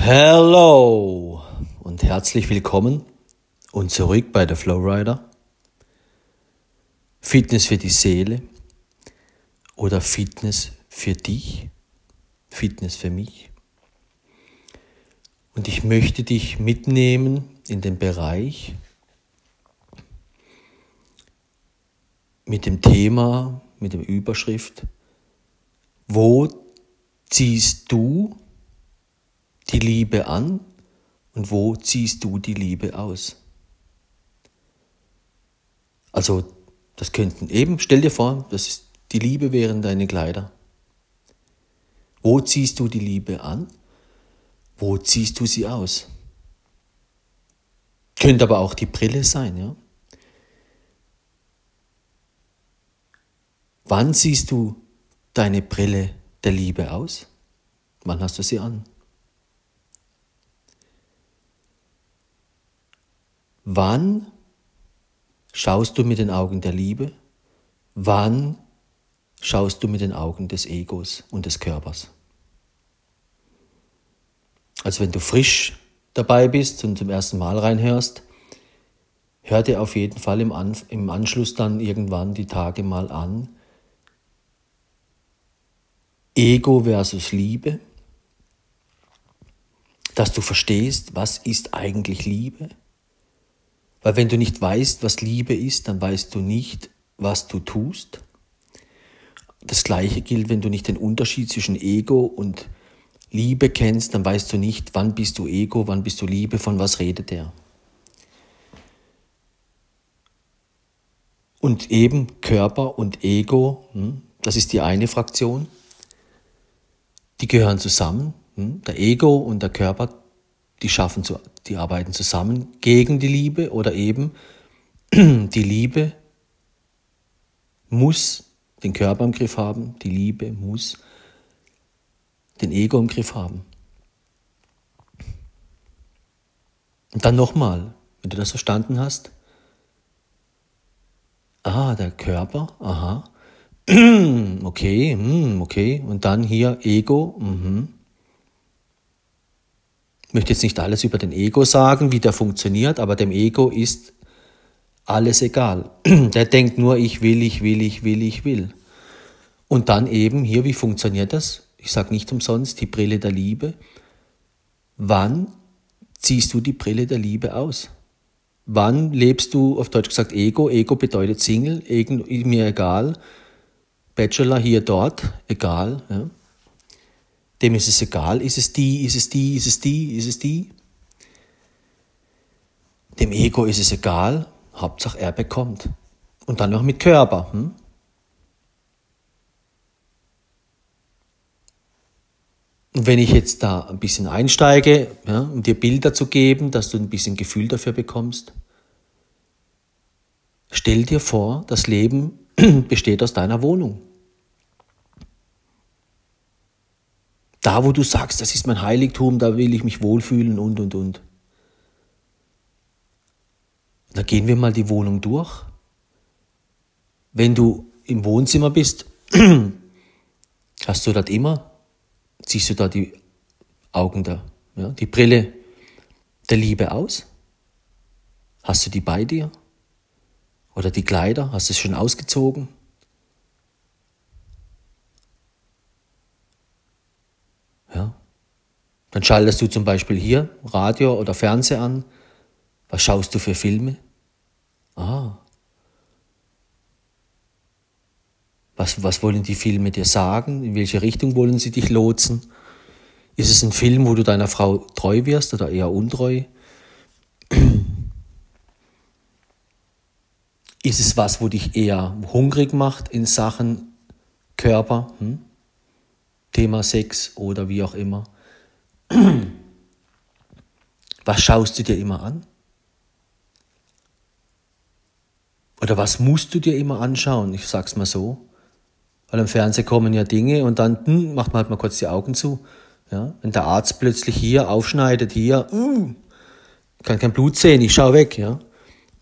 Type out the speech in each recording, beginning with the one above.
Hello und herzlich willkommen und zurück bei der Flowrider. Fitness für die Seele oder Fitness für dich, Fitness für mich. Und ich möchte dich mitnehmen in den Bereich mit dem Thema, mit der Überschrift, wo ziehst du die Liebe an und wo ziehst du die Liebe aus? Also, das könnten eben, stell dir vor, das ist, die Liebe wären deine Kleider. Wo ziehst du die Liebe an? Wo ziehst du sie aus? Könnte aber auch die Brille sein, ja? Wann siehst du deine Brille der Liebe aus? Wann hast du sie an? Wann schaust du mit den Augen der Liebe? Wann schaust du mit den Augen des Egos und des Körpers? Also wenn du frisch dabei bist und zum ersten Mal reinhörst, hör dir auf jeden Fall im, An im Anschluss dann irgendwann die Tage mal an. Ego versus Liebe, dass du verstehst, was ist eigentlich Liebe weil wenn du nicht weißt, was Liebe ist, dann weißt du nicht, was du tust. Das gleiche gilt, wenn du nicht den Unterschied zwischen Ego und Liebe kennst, dann weißt du nicht, wann bist du Ego, wann bist du Liebe, von was redet er. Und eben Körper und Ego, hm, das ist die eine Fraktion, die gehören zusammen. Hm. Der Ego und der Körper die schaffen zu, die arbeiten zusammen gegen die Liebe oder eben die Liebe muss den Körper im Griff haben, die Liebe muss den Ego im Griff haben. Und dann nochmal, wenn du das verstanden hast, ah, der Körper, aha, okay, hm, okay, und dann hier Ego, mhm. Ich möchte jetzt nicht alles über den Ego sagen, wie der funktioniert, aber dem Ego ist alles egal. Der denkt nur, ich will, ich will, ich will, ich will. Und dann eben hier, wie funktioniert das? Ich sage nicht umsonst, die Brille der Liebe. Wann ziehst du die Brille der Liebe aus? Wann lebst du, auf Deutsch gesagt, Ego? Ego bedeutet Single, Ego, mir egal. Bachelor hier, dort, egal. Ja. Dem ist es egal, ist es die, ist es die, ist es die, ist es die. Dem Ego ist es egal, Hauptsache er bekommt. Und dann noch mit Körper. Hm? Und wenn ich jetzt da ein bisschen einsteige, ja, um dir Bilder zu geben, dass du ein bisschen Gefühl dafür bekommst, stell dir vor, das Leben besteht aus deiner Wohnung. Da, wo du sagst, das ist mein Heiligtum, da will ich mich wohlfühlen und, und, und. Da gehen wir mal die Wohnung durch. Wenn du im Wohnzimmer bist, hast du dort immer, ziehst du da die Augen da, ja, die Brille der Liebe aus? Hast du die bei dir? Oder die Kleider, hast du es schon ausgezogen? Dann schaltest du zum Beispiel hier Radio oder Fernseher an. Was schaust du für Filme? Ah. Was, was wollen die Filme dir sagen? In welche Richtung wollen sie dich lotsen? Ist es ein Film, wo du deiner Frau treu wirst oder eher untreu? Ist es was, wo dich eher hungrig macht in Sachen Körper? Hm? Thema Sex oder wie auch immer. Was schaust du dir immer an? Oder was musst du dir immer anschauen? Ich sag's mal so. Weil im Fernsehen kommen ja Dinge und dann hm, macht man halt mal kurz die Augen zu. Ja? Wenn der Arzt plötzlich hier aufschneidet, hier, uh, kann kein Blut sehen, ich schau weg. Ja?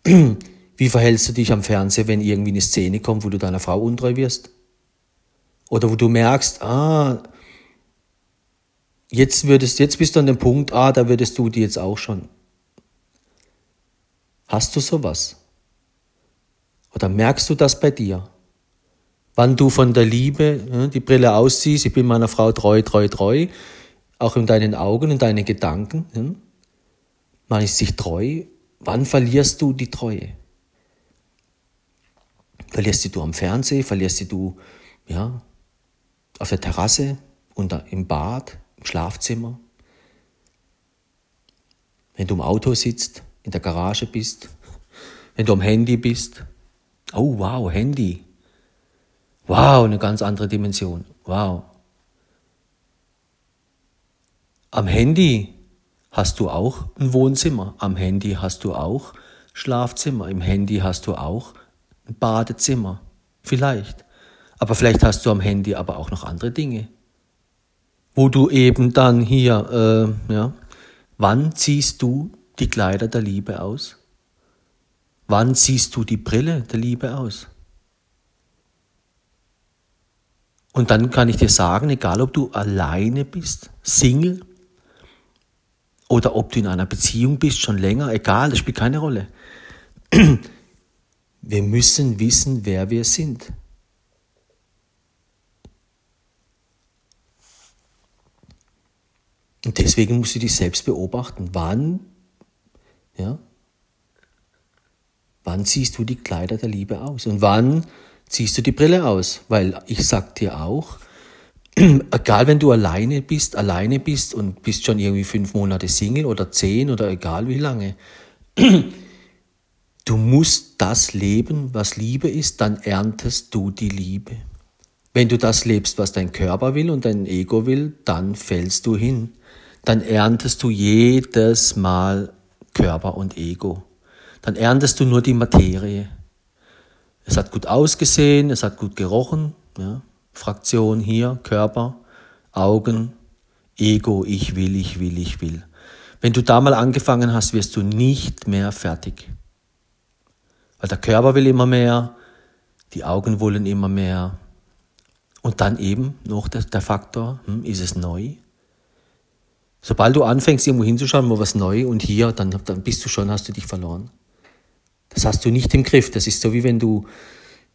Wie verhältst du dich am Fernsehen, wenn irgendwie eine Szene kommt, wo du deiner Frau untreu wirst? Oder wo du merkst, ah, Jetzt, würdest, jetzt bist du an dem Punkt, ah, da würdest du die jetzt auch schon. Hast du sowas? Oder merkst du das bei dir? Wann du von der Liebe die Brille ausziehst, ich bin meiner Frau treu, treu, treu, auch in deinen Augen, in deinen Gedanken. Man ist sich treu. Wann verlierst du die Treue? Verlierst du am Fernsehen, verlierst du ja, auf der Terrasse, unter, im Bad, im Schlafzimmer, wenn du im Auto sitzt, in der Garage bist, wenn du am Handy bist. Oh, wow, Handy. Wow, eine ganz andere Dimension. Wow. Am Handy hast du auch ein Wohnzimmer. Am Handy hast du auch Schlafzimmer. Im Handy hast du auch ein Badezimmer. Vielleicht. Aber vielleicht hast du am Handy aber auch noch andere Dinge. Wo du eben dann hier, äh, ja, wann ziehst du die Kleider der Liebe aus? Wann ziehst du die Brille der Liebe aus? Und dann kann ich dir sagen, egal ob du alleine bist, Single, oder ob du in einer Beziehung bist, schon länger, egal, das spielt keine Rolle. Wir müssen wissen, wer wir sind. Und deswegen musst du dich selbst beobachten. Wann, ja, wann ziehst du die Kleider der Liebe aus? Und wann ziehst du die Brille aus? Weil ich sag dir auch, egal wenn du alleine bist, alleine bist und bist schon irgendwie fünf Monate Single oder zehn oder egal wie lange, du musst das leben, was Liebe ist, dann erntest du die Liebe. Wenn du das lebst, was dein Körper will und dein Ego will, dann fällst du hin dann erntest du jedes Mal Körper und Ego. Dann erntest du nur die Materie. Es hat gut ausgesehen, es hat gut gerochen. Ja. Fraktion hier, Körper, Augen, Ego, ich will, ich will, ich will. Wenn du da mal angefangen hast, wirst du nicht mehr fertig. Weil der Körper will immer mehr, die Augen wollen immer mehr. Und dann eben noch der, der Faktor, hm, ist es neu? Sobald du anfängst, irgendwo hinzuschauen, mal was neu und hier, dann, dann bist du schon, hast du dich verloren. Das hast du nicht im Griff. Das ist so, wie wenn du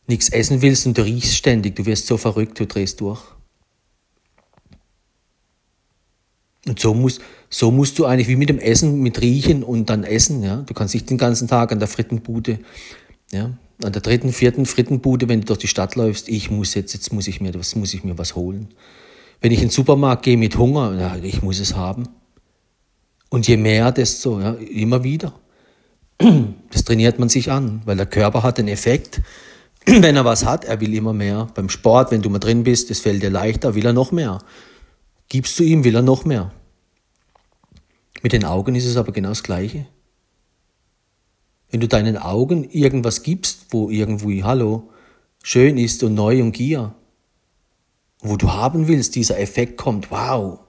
nichts essen willst und du riechst ständig. Du wirst so verrückt, du drehst durch. Und so musst, so musst du eigentlich wie mit dem Essen, mit Riechen und dann Essen. Ja? Du kannst nicht den ganzen Tag an der Frittenbude, ja? an der dritten, vierten Frittenbude, wenn du durch die Stadt läufst, ich muss jetzt, jetzt muss ich mir, was muss ich mir was holen. Wenn ich in den Supermarkt gehe mit Hunger, ja, ich muss es haben. Und je mehr, desto ja, immer wieder. Das trainiert man sich an, weil der Körper hat einen Effekt. Wenn er was hat, er will immer mehr. Beim Sport, wenn du mal drin bist, es fällt dir leichter, will er noch mehr. Gibst du ihm, will er noch mehr. Mit den Augen ist es aber genau das Gleiche. Wenn du deinen Augen irgendwas gibst, wo irgendwie, hallo, schön ist und neu und Gier, wo du haben willst, dieser Effekt kommt, wow,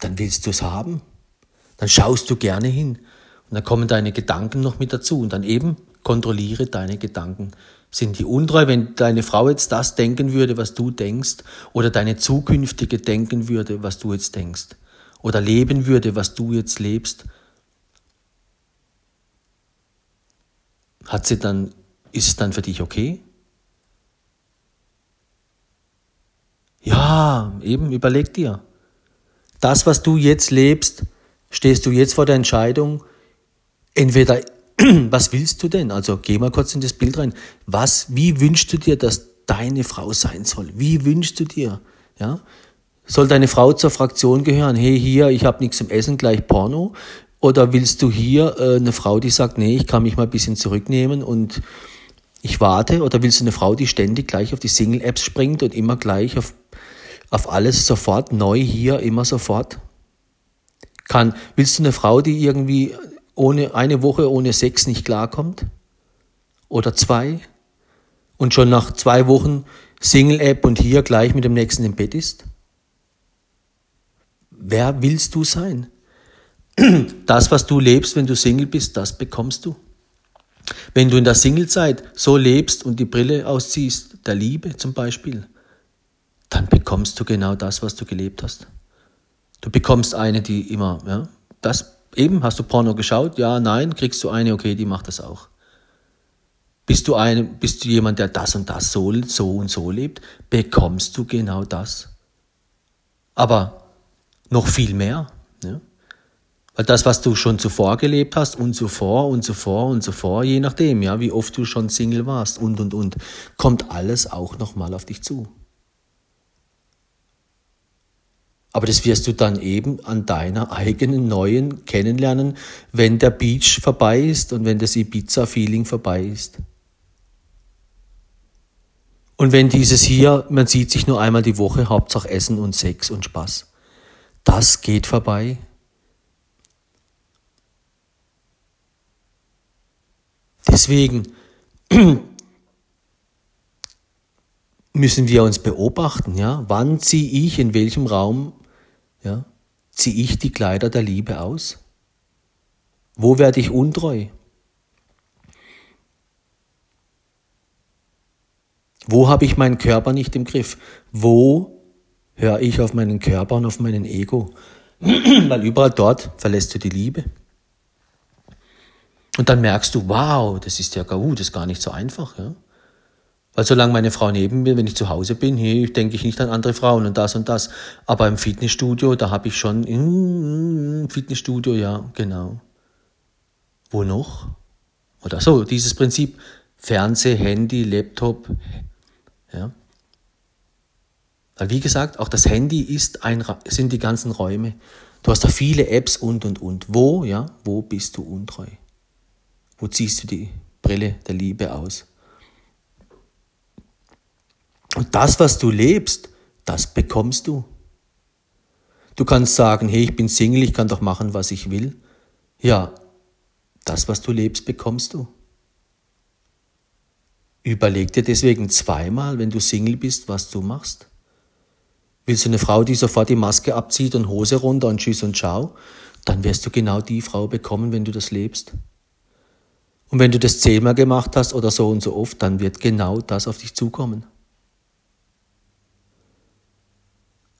dann willst du es haben. Dann schaust du gerne hin. Und dann kommen deine Gedanken noch mit dazu. Und dann eben kontrolliere deine Gedanken. Sind die untreu, wenn deine Frau jetzt das denken würde, was du denkst, oder deine zukünftige denken würde, was du jetzt denkst, oder leben würde, was du jetzt lebst, hat sie dann, ist es dann für dich okay? Ja, eben, überleg dir. Das, was du jetzt lebst, stehst du jetzt vor der Entscheidung, entweder, was willst du denn? Also geh mal kurz in das Bild rein. Was, wie wünschst du dir, dass deine Frau sein soll? Wie wünschst du dir? Ja? Soll deine Frau zur Fraktion gehören? Hey, hier, ich habe nichts zum Essen, gleich Porno? Oder willst du hier äh, eine Frau, die sagt, nee, ich kann mich mal ein bisschen zurücknehmen und ich warte? Oder willst du eine Frau, die ständig gleich auf die Single-Apps springt und immer gleich auf auf alles sofort neu hier, immer sofort? Kann, willst du eine Frau, die irgendwie ohne, eine Woche ohne Sex nicht klarkommt? Oder zwei? Und schon nach zwei Wochen Single-App und hier gleich mit dem nächsten im Bett ist? Wer willst du sein? Das, was du lebst, wenn du Single bist, das bekommst du. Wenn du in der Singlezeit so lebst und die Brille ausziehst, der Liebe zum Beispiel, dann bekommst du genau das, was du gelebt hast. bekommst eine, die immer, ja, das eben, hast du Porno geschaut? Ja, nein, kriegst du eine, okay, die macht das auch. Bist du, eine, bist du jemand, der das und das so, so und so lebt, bekommst du genau das. Aber noch viel mehr. Ja? Weil das, was du schon zuvor gelebt hast und zuvor und zuvor und zuvor, je nachdem, ja, wie oft du schon Single warst und und und, kommt alles auch nochmal auf dich zu. Aber das wirst du dann eben an deiner eigenen neuen kennenlernen, wenn der Beach vorbei ist und wenn das Ibiza-Feeling vorbei ist. Und wenn dieses hier, man sieht sich nur einmal die Woche, Hauptsache Essen und Sex und Spaß, das geht vorbei. Deswegen müssen wir uns beobachten, ja, wann ziehe ich in welchem Raum, ja, ziehe ich die Kleider der Liebe aus? Wo werde ich untreu? Wo habe ich meinen Körper nicht im Griff? Wo höre ich auf meinen Körper und auf meinen Ego? Weil überall dort verlässt du die Liebe. Und dann merkst du, wow, das ist ja uh, das ist gar nicht so einfach. Ja? Weil solange meine Frau neben mir, wenn ich zu Hause bin, hier denke ich nicht an andere Frauen und das und das. Aber im Fitnessstudio, da habe ich schon, im Fitnessstudio, ja, genau. Wo noch? Oder so, dieses Prinzip, Fernseh, Handy, Laptop, ja. Weil wie gesagt, auch das Handy ist ein, sind die ganzen Räume. Du hast da viele Apps und und und. Wo, ja, wo bist du untreu? Wo ziehst du die Brille der Liebe aus? Und das, was du lebst, das bekommst du. Du kannst sagen, hey, ich bin Single, ich kann doch machen, was ich will. Ja, das, was du lebst, bekommst du. Überleg dir deswegen zweimal, wenn du Single bist, was du machst. Willst du eine Frau, die sofort die Maske abzieht und Hose runter und Tschüss und Ciao? Dann wirst du genau die Frau bekommen, wenn du das lebst. Und wenn du das zehnmal gemacht hast oder so und so oft, dann wird genau das auf dich zukommen.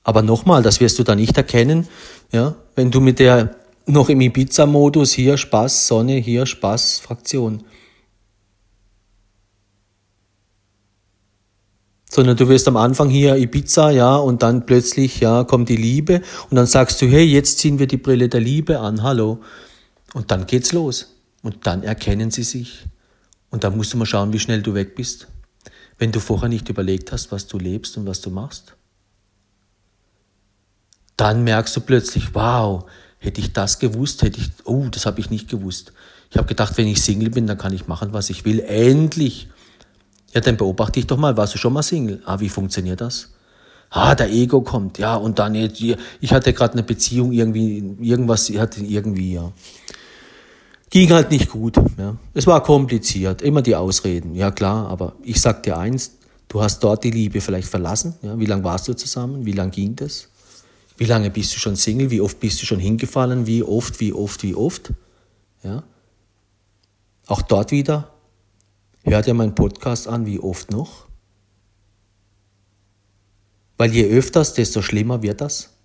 Aber nochmal, das wirst du da nicht erkennen, ja, wenn du mit der noch im Ibiza-Modus hier Spaß, Sonne, hier Spaß, Fraktion. sondern du wirst am Anfang hier Ibiza, ja, und dann plötzlich, ja, kommt die Liebe und dann sagst du, hey, jetzt ziehen wir die Brille der Liebe an, hallo. Und dann geht's los. Und dann erkennen sie sich. Und dann musst du mal schauen, wie schnell du weg bist. Wenn du vorher nicht überlegt hast, was du lebst und was du machst. Dann merkst du plötzlich, wow, hätte ich das gewusst, hätte ich, oh, das habe ich nicht gewusst. Ich habe gedacht, wenn ich Single bin, dann kann ich machen, was ich will. Endlich. Ja, dann beobachte ich doch mal, warst du schon mal Single? Ah, wie funktioniert das? Ah, der Ego kommt, ja, und dann, ich hatte gerade eine Beziehung, irgendwie, irgendwas, ich hatte irgendwie, ja. Ging halt nicht gut, ja. Es war kompliziert, immer die Ausreden, ja klar, aber ich sag dir eins, du hast dort die Liebe vielleicht verlassen, ja. Wie lange warst du zusammen? Wie lange ging das? Wie lange bist du schon Single? Wie oft bist du schon hingefallen? Wie oft, wie oft, wie oft? Ja. Auch dort wieder, Hört ihr meinen Podcast an, wie oft noch? Weil je öfters, desto schlimmer wird das.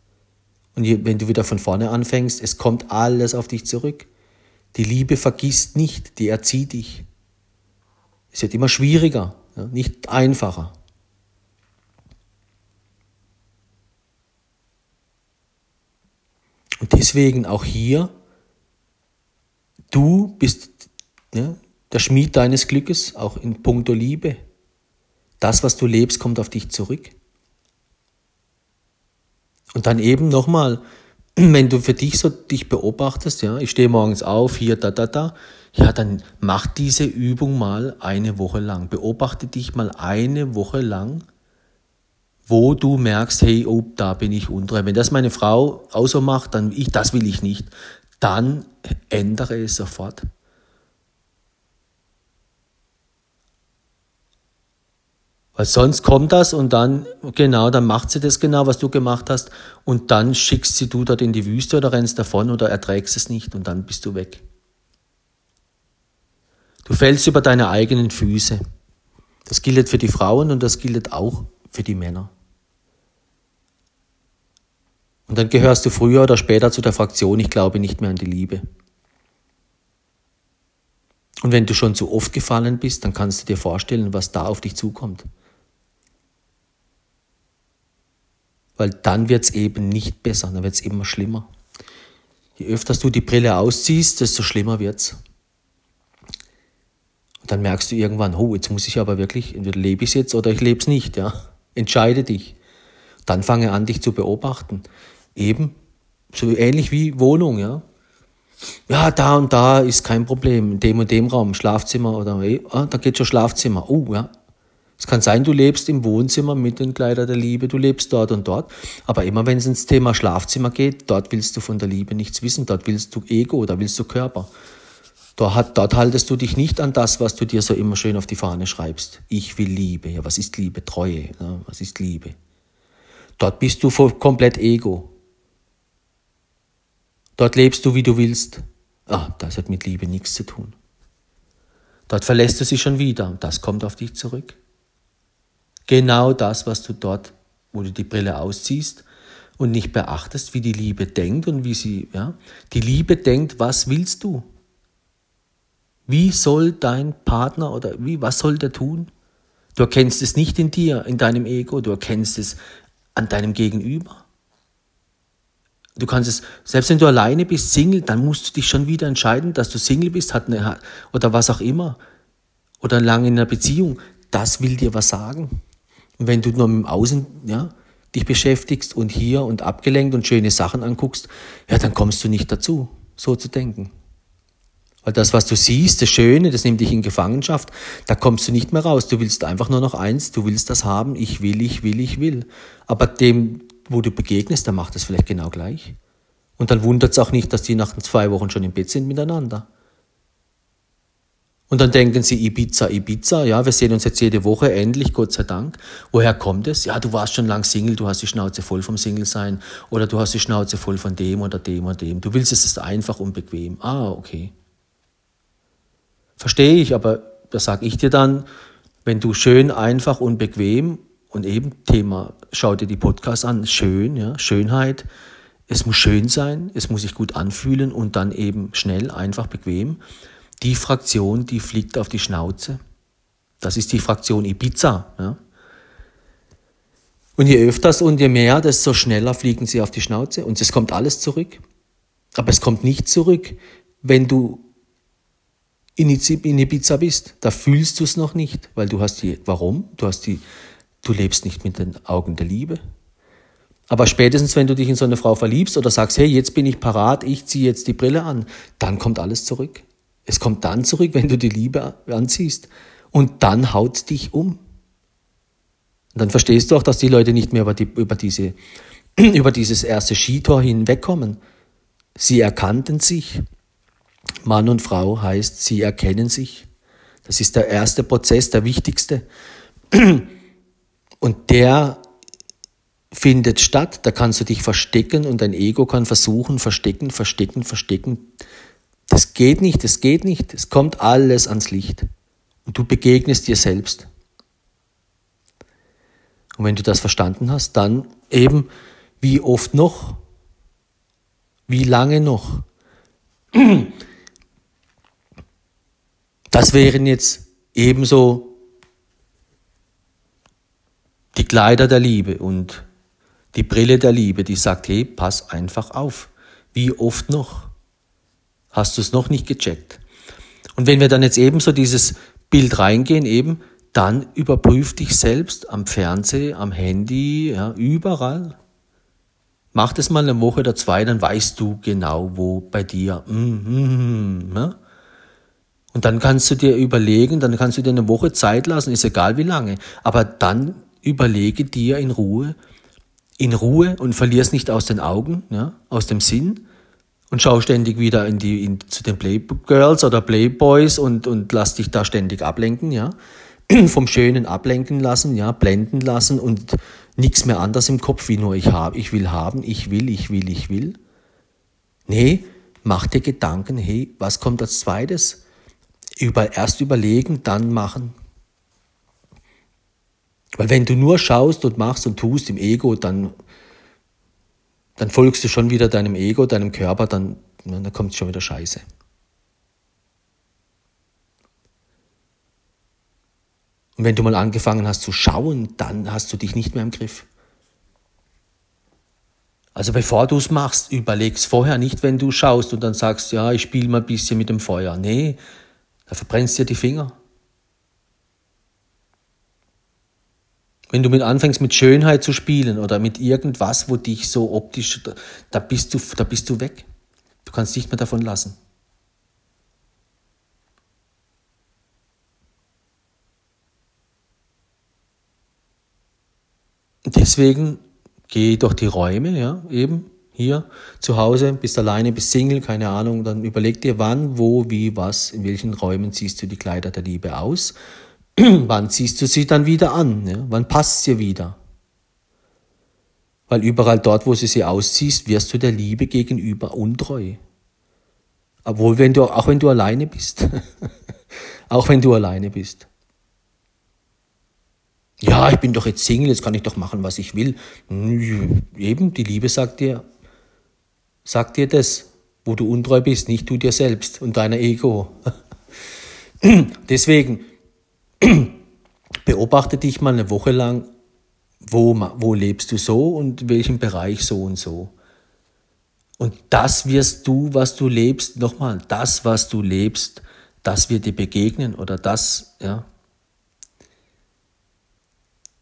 Und je, wenn du wieder von vorne anfängst, es kommt alles auf dich zurück. Die Liebe vergisst nicht, die erzieht dich. Es wird immer schwieriger, ja, nicht einfacher. Und deswegen auch hier, du bist, ja, der Schmied deines Glückes, auch in puncto Liebe. Das, was du lebst, kommt auf dich zurück. Und dann eben nochmal, wenn du für dich so dich beobachtest, ja, ich stehe morgens auf, hier, da, da, da, ja, dann mach diese Übung mal eine Woche lang. Beobachte dich mal eine Woche lang, wo du merkst, hey, oh, da bin ich untreu. Wenn das meine Frau auch so macht, dann ich, das will ich nicht. Dann ändere es sofort. Weil sonst kommt das und dann, genau, dann macht sie das genau, was du gemacht hast und dann schickst sie du dort in die Wüste oder rennst davon oder erträgst es nicht und dann bist du weg. Du fällst über deine eigenen Füße. Das gilt für die Frauen und das gilt auch für die Männer. Und dann gehörst du früher oder später zu der Fraktion, ich glaube nicht mehr an die Liebe. Und wenn du schon zu oft gefallen bist, dann kannst du dir vorstellen, was da auf dich zukommt. Weil dann wird es eben nicht besser, dann wird es immer schlimmer. Je öfter du die Brille ausziehst, desto schlimmer wird es. Und dann merkst du irgendwann, oh, jetzt muss ich aber wirklich, entweder lebe ich es jetzt oder ich lebe es nicht. Ja? Entscheide dich. Dann fange an, dich zu beobachten. Eben so ähnlich wie Wohnung, ja. Ja, da und da ist kein Problem, in dem und dem Raum, Schlafzimmer oder, ah, da geht schon Schlafzimmer. Oh, ja. Es kann sein, du lebst im Wohnzimmer mit den Kleidern der Liebe, du lebst dort und dort. Aber immer wenn es ins Thema Schlafzimmer geht, dort willst du von der Liebe nichts wissen, dort willst du Ego, da willst du Körper. Dort, dort haltest du dich nicht an das, was du dir so immer schön auf die Fahne schreibst. Ich will Liebe. Ja, was ist Liebe? Treue. Ja, was ist Liebe? Dort bist du komplett Ego. Dort lebst du, wie du willst. Ah, das hat mit Liebe nichts zu tun. Dort verlässt du sie schon wieder und das kommt auf dich zurück. Genau das, was du dort, wo du die Brille ausziehst und nicht beachtest, wie die Liebe denkt und wie sie, ja, die Liebe denkt, was willst du? Wie soll dein Partner oder wie, was soll der tun? Du erkennst es nicht in dir, in deinem Ego, du erkennst es an deinem Gegenüber. Du kannst es, selbst wenn du alleine bist, Single, dann musst du dich schon wieder entscheiden, dass du Single bist, hat eine, oder was auch immer, oder lange in einer Beziehung. Das will dir was sagen. Und wenn du nur im Außen, ja, dich beschäftigst und hier und abgelenkt und schöne Sachen anguckst, ja, dann kommst du nicht dazu, so zu denken. Weil das, was du siehst, das Schöne, das nimmt dich in Gefangenschaft, da kommst du nicht mehr raus. Du willst einfach nur noch eins, du willst das haben, ich will, ich will, ich will. Aber dem, wo du begegnest, der macht das vielleicht genau gleich. Und dann wundert es auch nicht, dass die nach zwei Wochen schon im Bett sind miteinander. Und dann denken sie, Ibiza, Ibiza, ja, wir sehen uns jetzt jede Woche, endlich, Gott sei Dank. Woher kommt es? Ja, du warst schon lang Single, du hast die Schnauze voll vom Single sein oder du hast die Schnauze voll von dem oder dem oder dem. Du willst es ist einfach und bequem. Ah, okay. Verstehe ich, aber da sage ich dir dann, wenn du schön, einfach und bequem und eben Thema, schau dir die Podcasts an, schön, ja, Schönheit, es muss schön sein, es muss sich gut anfühlen und dann eben schnell, einfach, bequem die Fraktion, die fliegt auf die Schnauze. Das ist die Fraktion Ibiza. Ja? Und je öfters und je mehr, desto schneller fliegen sie auf die Schnauze und es kommt alles zurück. Aber es kommt nicht zurück, wenn du in Ibiza bist. Da fühlst du es noch nicht, weil du hast die, warum? Du hast die, du lebst nicht mit den Augen der Liebe. Aber spätestens, wenn du dich in so eine Frau verliebst oder sagst, hey, jetzt bin ich parat, ich ziehe jetzt die Brille an, dann kommt alles zurück. Es kommt dann zurück, wenn du die Liebe anziehst. Und dann haut dich um. Und dann verstehst du auch, dass die Leute nicht mehr über, die, über, diese, über dieses erste Skitor hinwegkommen. Sie erkannten sich. Mann und Frau heißt, sie erkennen sich. Das ist der erste Prozess, der wichtigste. Und der findet statt, da kannst du dich verstecken und dein Ego kann versuchen, verstecken, verstecken, verstecken. Das geht nicht, das geht nicht. Es kommt alles ans Licht. Und du begegnest dir selbst. Und wenn du das verstanden hast, dann eben, wie oft noch? Wie lange noch? Das wären jetzt ebenso die Kleider der Liebe und die Brille der Liebe, die sagt, hey, pass einfach auf. Wie oft noch? Hast du es noch nicht gecheckt? Und wenn wir dann jetzt ebenso dieses Bild reingehen, eben, dann überprüf dich selbst am Fernseher, am Handy, ja, überall. Mach das mal eine Woche oder zwei, dann weißt du genau, wo bei dir. Mm, mm, ja. Und dann kannst du dir überlegen, dann kannst du dir eine Woche Zeit lassen, ist egal wie lange. Aber dann überlege dir in Ruhe, in Ruhe und verlier es nicht aus den Augen, ja, aus dem Sinn, und schau ständig wieder in die, in, zu den Playgirls oder Playboys und, und lass dich da ständig ablenken, ja. Vom Schönen ablenken lassen, ja, blenden lassen und nichts mehr anders im Kopf, wie nur ich habe, ich will haben, ich will, ich will, ich will. Nee, mach dir Gedanken, hey, was kommt als zweites? Über, erst überlegen, dann machen. Weil wenn du nur schaust und machst und tust im Ego, dann dann folgst du schon wieder deinem Ego, deinem Körper, dann, dann kommt schon wieder Scheiße. Und wenn du mal angefangen hast zu schauen, dann hast du dich nicht mehr im Griff. Also bevor du es machst, überleg's vorher nicht, wenn du schaust und dann sagst, ja, ich spiele mal ein bisschen mit dem Feuer. Nee, da verbrennst du dir die Finger. Wenn du mit anfängst mit Schönheit zu spielen oder mit irgendwas, wo dich so optisch, da bist du, da bist du weg. Du kannst nicht mehr davon lassen. Deswegen geh durch die Räume, ja, eben hier zu Hause, bist alleine, bist Single, keine Ahnung, dann überleg dir, wann, wo, wie, was, in welchen Räumen ziehst du die Kleider der Liebe aus, wann ziehst du sie dann wieder an, ja? wann passt sie wieder. Weil überall dort, wo du sie ausziehst, wirst du der Liebe gegenüber untreu. Obwohl, wenn du, auch wenn du alleine bist. auch wenn du alleine bist ja, ich bin doch jetzt Single, jetzt kann ich doch machen, was ich will. Eben, die Liebe sagt dir, sagt dir das, wo du untreu bist, nicht du dir selbst und deiner Ego. Deswegen, beobachte dich mal eine Woche lang, wo, wo lebst du so und in welchem Bereich so und so. Und das wirst du, was du lebst, nochmal, das, was du lebst, das wird dir begegnen oder das, ja,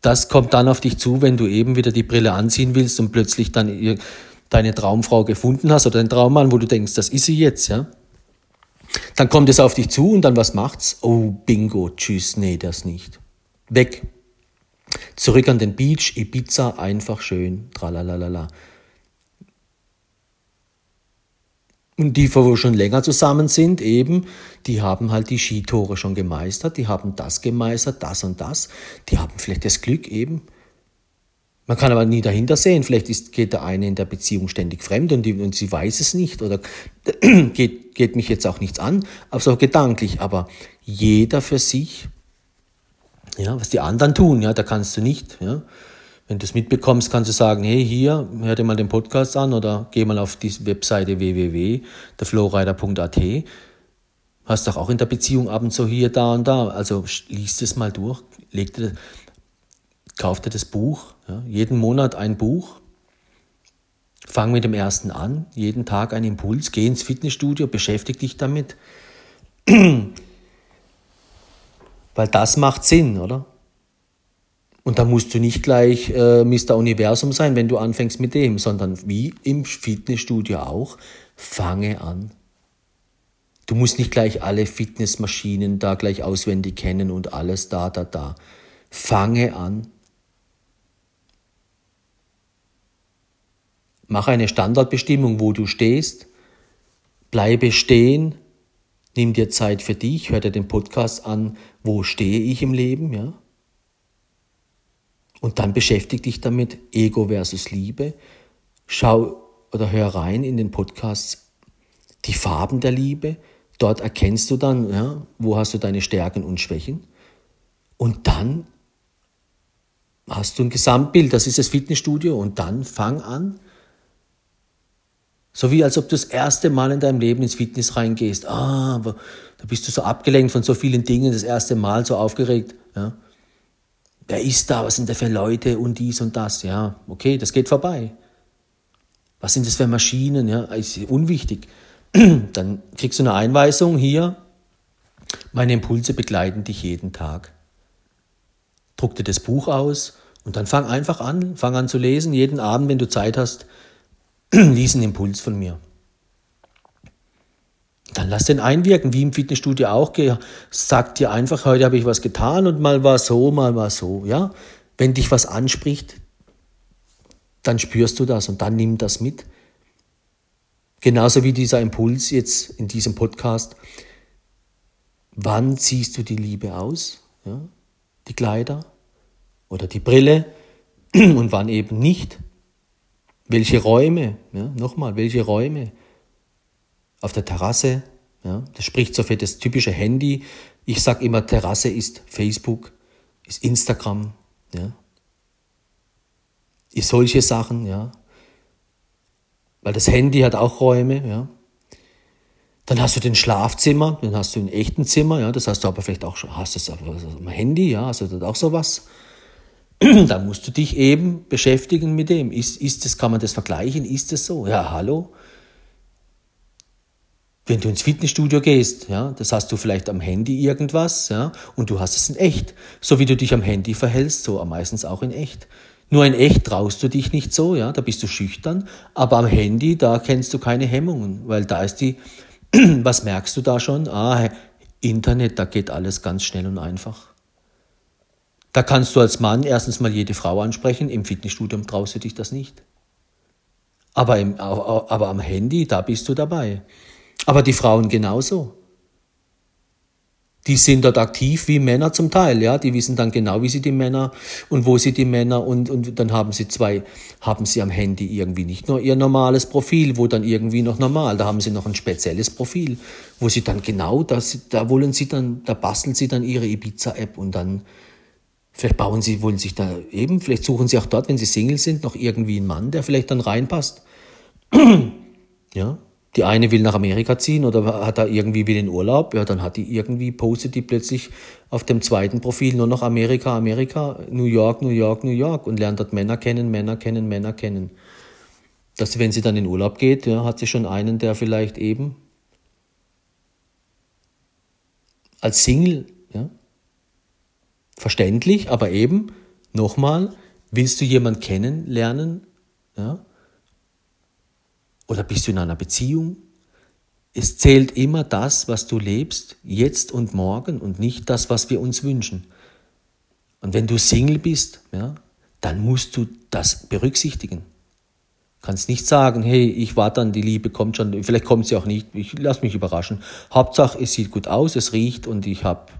das kommt dann auf dich zu, wenn du eben wieder die Brille anziehen willst und plötzlich dann deine Traumfrau gefunden hast oder deinen Traummann, wo du denkst, das ist sie jetzt, ja. Dann kommt es auf dich zu und dann was macht's? Oh, bingo, tschüss, nee, das nicht. Weg. Zurück an den Beach, Ibiza, einfach schön, tralalala. Und die, wo schon länger zusammen sind, eben, die haben halt die Skitore schon gemeistert, die haben das gemeistert, das und das. Die haben vielleicht das Glück eben. Man kann aber nie dahinter sehen. Vielleicht ist, geht der eine in der Beziehung ständig fremd und, die, und sie weiß es nicht oder geht, geht mich jetzt auch nichts an, aber so gedanklich. Aber jeder für sich, ja, was die anderen tun, ja, da kannst du nicht, ja. Wenn du es mitbekommst, kannst du sagen, hey, hier, hör dir mal den Podcast an oder geh mal auf die Webseite www.derflowrider.at. Hast doch auch in der Beziehung ab und zu hier, da und da. Also liest es mal durch, leg dir, kauf dir das Buch, ja, jeden Monat ein Buch. Fang mit dem ersten an, jeden Tag ein Impuls, geh ins Fitnessstudio, beschäftige dich damit. Weil das macht Sinn, oder? Und da musst du nicht gleich äh, Mr. Universum sein, wenn du anfängst mit dem, sondern wie im Fitnessstudio auch, fange an. Du musst nicht gleich alle Fitnessmaschinen da gleich auswendig kennen und alles da, da, da. Fange an. Mach eine Standardbestimmung, wo du stehst. Bleibe stehen. Nimm dir Zeit für dich. Hör dir den Podcast an. Wo stehe ich im Leben? Ja. Und dann beschäftige dich damit, Ego versus Liebe. Schau oder hör rein in den Podcast die Farben der Liebe. Dort erkennst du dann, ja, wo hast du deine Stärken und Schwächen. Und dann hast du ein Gesamtbild, das ist das Fitnessstudio. Und dann fang an, so wie als ob du das erste Mal in deinem Leben ins Fitness reingehst. Ah, da bist du so abgelenkt von so vielen Dingen, das erste Mal so aufgeregt. Ja wer ist da, was sind da für Leute und dies und das, ja, okay, das geht vorbei. Was sind das für Maschinen, ja, ist unwichtig. Dann kriegst du eine Einweisung hier, meine Impulse begleiten dich jeden Tag. Druck dir das Buch aus und dann fang einfach an, fang an zu lesen, jeden Abend, wenn du Zeit hast, lies einen Impuls von mir. Dann lass den einwirken, wie im Fitnessstudio auch. Sag dir einfach, heute habe ich was getan und mal war so, mal war so. Ja? Wenn dich was anspricht, dann spürst du das und dann nimm das mit. Genauso wie dieser Impuls jetzt in diesem Podcast. Wann ziehst du die Liebe aus? Ja? Die Kleider oder die Brille und wann eben nicht? Welche Räume? Ja? Nochmal, welche Räume? auf der Terrasse. Ja, das spricht so für das typische Handy. Ich sage immer, Terrasse ist Facebook, ist Instagram, ja, ist solche Sachen, ja. weil das Handy hat auch Räume, ja. Dann hast du den Schlafzimmer, dann hast du ein echten Zimmer, ja, das hast du aber vielleicht auch schon, hast du am Handy, ja, du das auch sowas. Da musst du dich eben beschäftigen mit dem. Ist, ist das, kann man das vergleichen? Ist das so? Ja, hallo? Wenn du ins Fitnessstudio gehst, ja, das hast du vielleicht am Handy irgendwas, ja, und du hast es in echt. So wie du dich am Handy verhältst, so meistens auch in echt. Nur in echt traust du dich nicht so, ja, da bist du schüchtern, aber am Handy, da kennst du keine Hemmungen, weil da ist die, was merkst du da schon? Ah, Internet, da geht alles ganz schnell und einfach. Da kannst du als Mann erstens mal jede Frau ansprechen, im Fitnessstudio traust du dich das nicht. Aber, im, aber am Handy, da bist du dabei. Aber die Frauen genauso. Die sind dort aktiv wie Männer zum Teil, ja. Die wissen dann genau, wie sie die Männer und wo sie die Männer und, und dann haben sie zwei, haben sie am Handy irgendwie nicht nur ihr normales Profil, wo dann irgendwie noch normal, da haben sie noch ein spezielles Profil, wo sie dann genau, das, da wollen sie dann, da basteln sie dann ihre Ibiza-App und dann, vielleicht bauen sie, wollen sich da eben, vielleicht suchen sie auch dort, wenn sie Single sind, noch irgendwie einen Mann, der vielleicht dann reinpasst. ja, die eine will nach Amerika ziehen oder hat da irgendwie will in Urlaub, ja, dann hat die irgendwie, postet die plötzlich auf dem zweiten Profil nur noch Amerika, Amerika, New York, New York, New York und lernt dort Männer kennen, Männer kennen, Männer kennen. Dass wenn sie dann in Urlaub geht, ja, hat sie schon einen, der vielleicht eben als Single, verständlich, aber eben, nochmal, willst du jemanden kennenlernen, ja, oder bist du in einer Beziehung? Es zählt immer das, was du lebst, jetzt und morgen und nicht das, was wir uns wünschen. Und wenn du Single bist, ja, dann musst du das berücksichtigen. Kannst nicht sagen, hey, ich warte dann, die Liebe kommt schon, vielleicht kommt sie auch nicht, ich lass mich überraschen. Hauptsache, es sieht gut aus, es riecht und ich hab,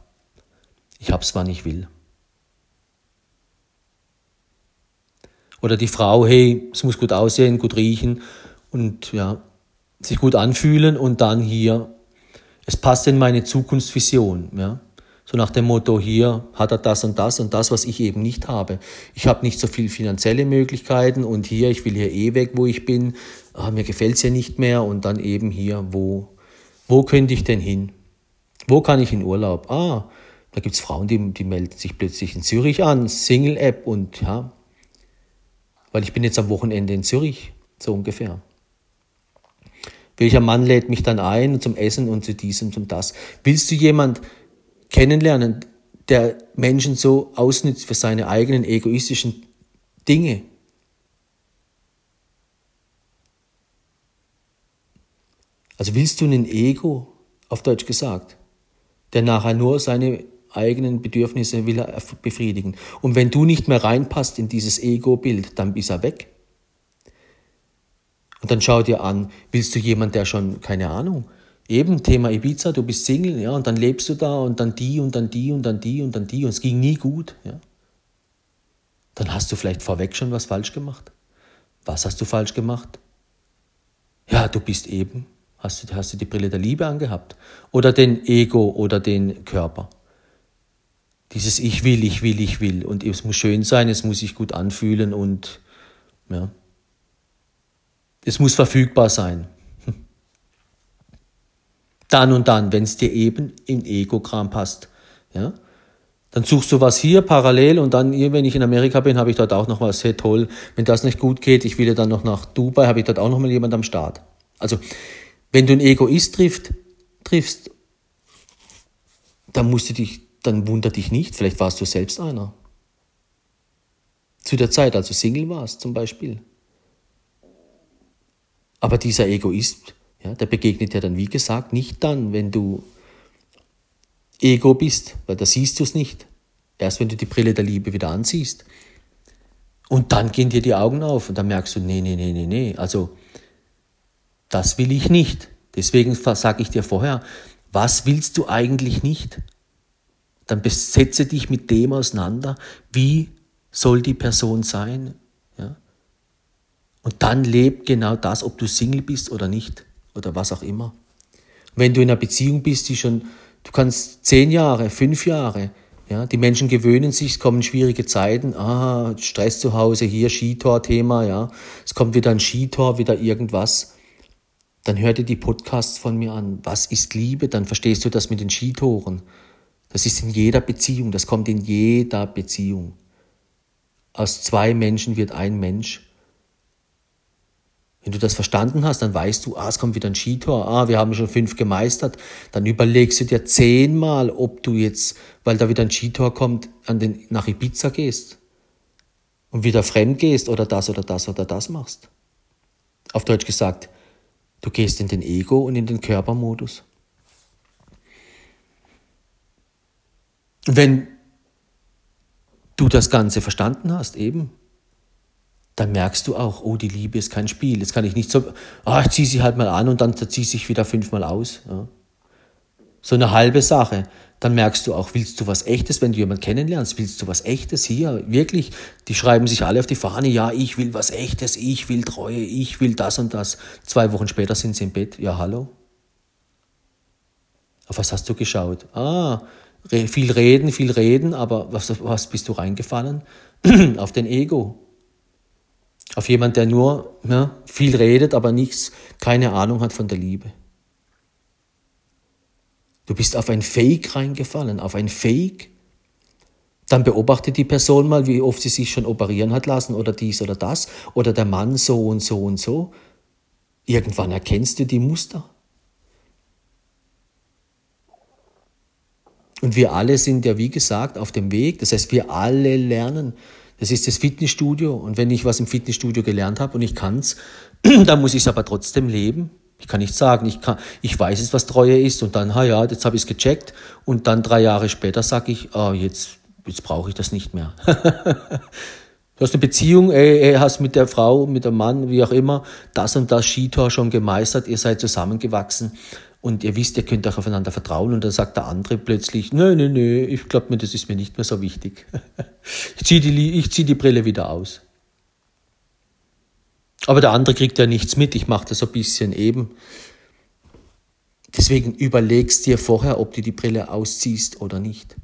ich hab's, wann ich will. Oder die Frau, hey, es muss gut aussehen, gut riechen und ja, sich gut anfühlen und dann hier, es passt in meine Zukunftsvision, ja. So nach dem Motto, hier hat er das und das und das, was ich eben nicht habe. Ich habe nicht so viel finanzielle Möglichkeiten und hier, ich will hier eh weg, wo ich bin, ah, mir gefällt's hier nicht mehr und dann eben hier, wo, wo könnte ich denn hin? Wo kann ich in Urlaub? Ah, da gibt's Frauen, die, die melden sich plötzlich in Zürich an, Single-App und ja, weil ich bin jetzt am Wochenende in Zürich, so ungefähr. Welcher Mann lädt mich dann ein zum Essen und zu diesem, zum das? Willst du jemand kennenlernen, der Menschen so ausnützt für seine eigenen egoistischen Dinge? Also willst du einen Ego, auf Deutsch gesagt, der nachher nur seine eigenen Bedürfnisse will er befriedigen. Und wenn du nicht mehr reinpasst in dieses Ego-Bild, dann ist er weg. Und dann schau dir an, willst du jemand, der schon, keine Ahnung, eben Thema Ibiza, du bist Single, ja, und dann lebst du da und dann die und dann die und dann die und dann die und es ging nie gut, ja. Dann hast du vielleicht vorweg schon was falsch gemacht. Was hast du falsch gemacht? Ja, du bist eben, hast du, hast du die Brille der Liebe angehabt oder den Ego oder den Körper. Dieses Ich will, ich will, ich will und es muss schön sein, es muss sich gut anfühlen und ja. Es muss verfügbar sein. Dann und dann, wenn es dir eben in Ego-Kram passt. Ja? Dann suchst du was hier parallel und dann, wenn ich in Amerika bin, habe ich dort auch noch was. Hey, toll. Wenn das nicht gut geht, ich will ja dann noch nach Dubai, habe ich dort auch noch mal jemand am Start. Also, wenn du einen Egoist trifft, triffst, dann musst du dich, dann wunder dich nicht. Vielleicht warst du selbst einer. Zu der Zeit, als du Single warst, zum Beispiel. Aber dieser Egoist, ja, der begegnet ja dann, wie gesagt, nicht dann, wenn du Ego bist, weil da siehst du es nicht. Erst wenn du die Brille der Liebe wieder anziehst. Und dann gehen dir die Augen auf und dann merkst du, nee, nee, nee, nee, nee. Also, das will ich nicht. Deswegen sage ich dir vorher, was willst du eigentlich nicht? Dann setze dich mit dem auseinander, wie soll die Person sein? Ja? Und dann lebt genau das, ob du Single bist oder nicht oder was auch immer. Wenn du in einer Beziehung bist, die schon, du kannst zehn Jahre, fünf Jahre, Ja, die Menschen gewöhnen sich, es kommen schwierige Zeiten, ah, Stress zu Hause, hier Skitor-Thema, ja, es kommt wieder ein Skitor, wieder irgendwas. Dann hör dir die Podcasts von mir an. Was ist Liebe? Dann verstehst du das mit den Skitoren. Das ist in jeder Beziehung, das kommt in jeder Beziehung. Aus zwei Menschen wird ein Mensch. Wenn du das verstanden hast, dann weißt du, ah, es kommt wieder ein Skitor, ah, wir haben schon fünf gemeistert. Dann überlegst du dir zehnmal, ob du jetzt, weil da wieder ein Skitor kommt, an den, nach Ibiza gehst und wieder fremd gehst oder das oder das oder das machst. Auf Deutsch gesagt, du gehst in den Ego und in den Körpermodus. Wenn du das Ganze verstanden hast, eben, dann merkst du auch, oh, die Liebe ist kein Spiel. Jetzt kann ich nicht so, ah, ich ziehe sie halt mal an und dann ziehe ich sich wieder fünfmal aus. Ja. So eine halbe Sache. Dann merkst du auch, willst du was Echtes, wenn du jemanden kennenlernst, willst du was Echtes hier? Wirklich, die schreiben sich alle auf die Fahne, ja, ich will was Echtes, ich will Treue, ich will das und das. Zwei Wochen später sind sie im Bett, ja, hallo? Auf was hast du geschaut? Ah, viel reden, viel reden, aber was, was bist du reingefallen? auf den Ego. Auf jemand, der nur ja, viel redet, aber nichts, keine Ahnung hat von der Liebe. Du bist auf ein Fake reingefallen, auf ein Fake. Dann beobachte die Person mal, wie oft sie sich schon operieren hat lassen oder dies oder das oder der Mann so und so und so. Irgendwann erkennst du die Muster. Und wir alle sind ja, wie gesagt, auf dem Weg. Das heißt, wir alle lernen. Das ist das Fitnessstudio. Und wenn ich was im Fitnessstudio gelernt habe und ich kann's, dann muss ich es aber trotzdem leben. Ich kann nicht sagen, ich, kann, ich weiß jetzt, was Treue ist und dann, ha ja, jetzt habe ich es gecheckt und dann drei Jahre später sage ich, oh, jetzt, jetzt brauche ich das nicht mehr. du hast eine Beziehung, ey, ey, hast mit der Frau, mit dem Mann, wie auch immer, das und das Skitor schon gemeistert, ihr seid zusammengewachsen und ihr wisst, ihr könnt euch aufeinander vertrauen und dann sagt der andere plötzlich, nö, nö, nö, ich glaube mir, das ist mir nicht mehr so wichtig. ich ziehe die, zieh die Brille wieder aus. Aber der andere kriegt ja nichts mit, ich mache das so ein bisschen eben. Deswegen überlegst dir vorher, ob du die Brille ausziehst oder nicht.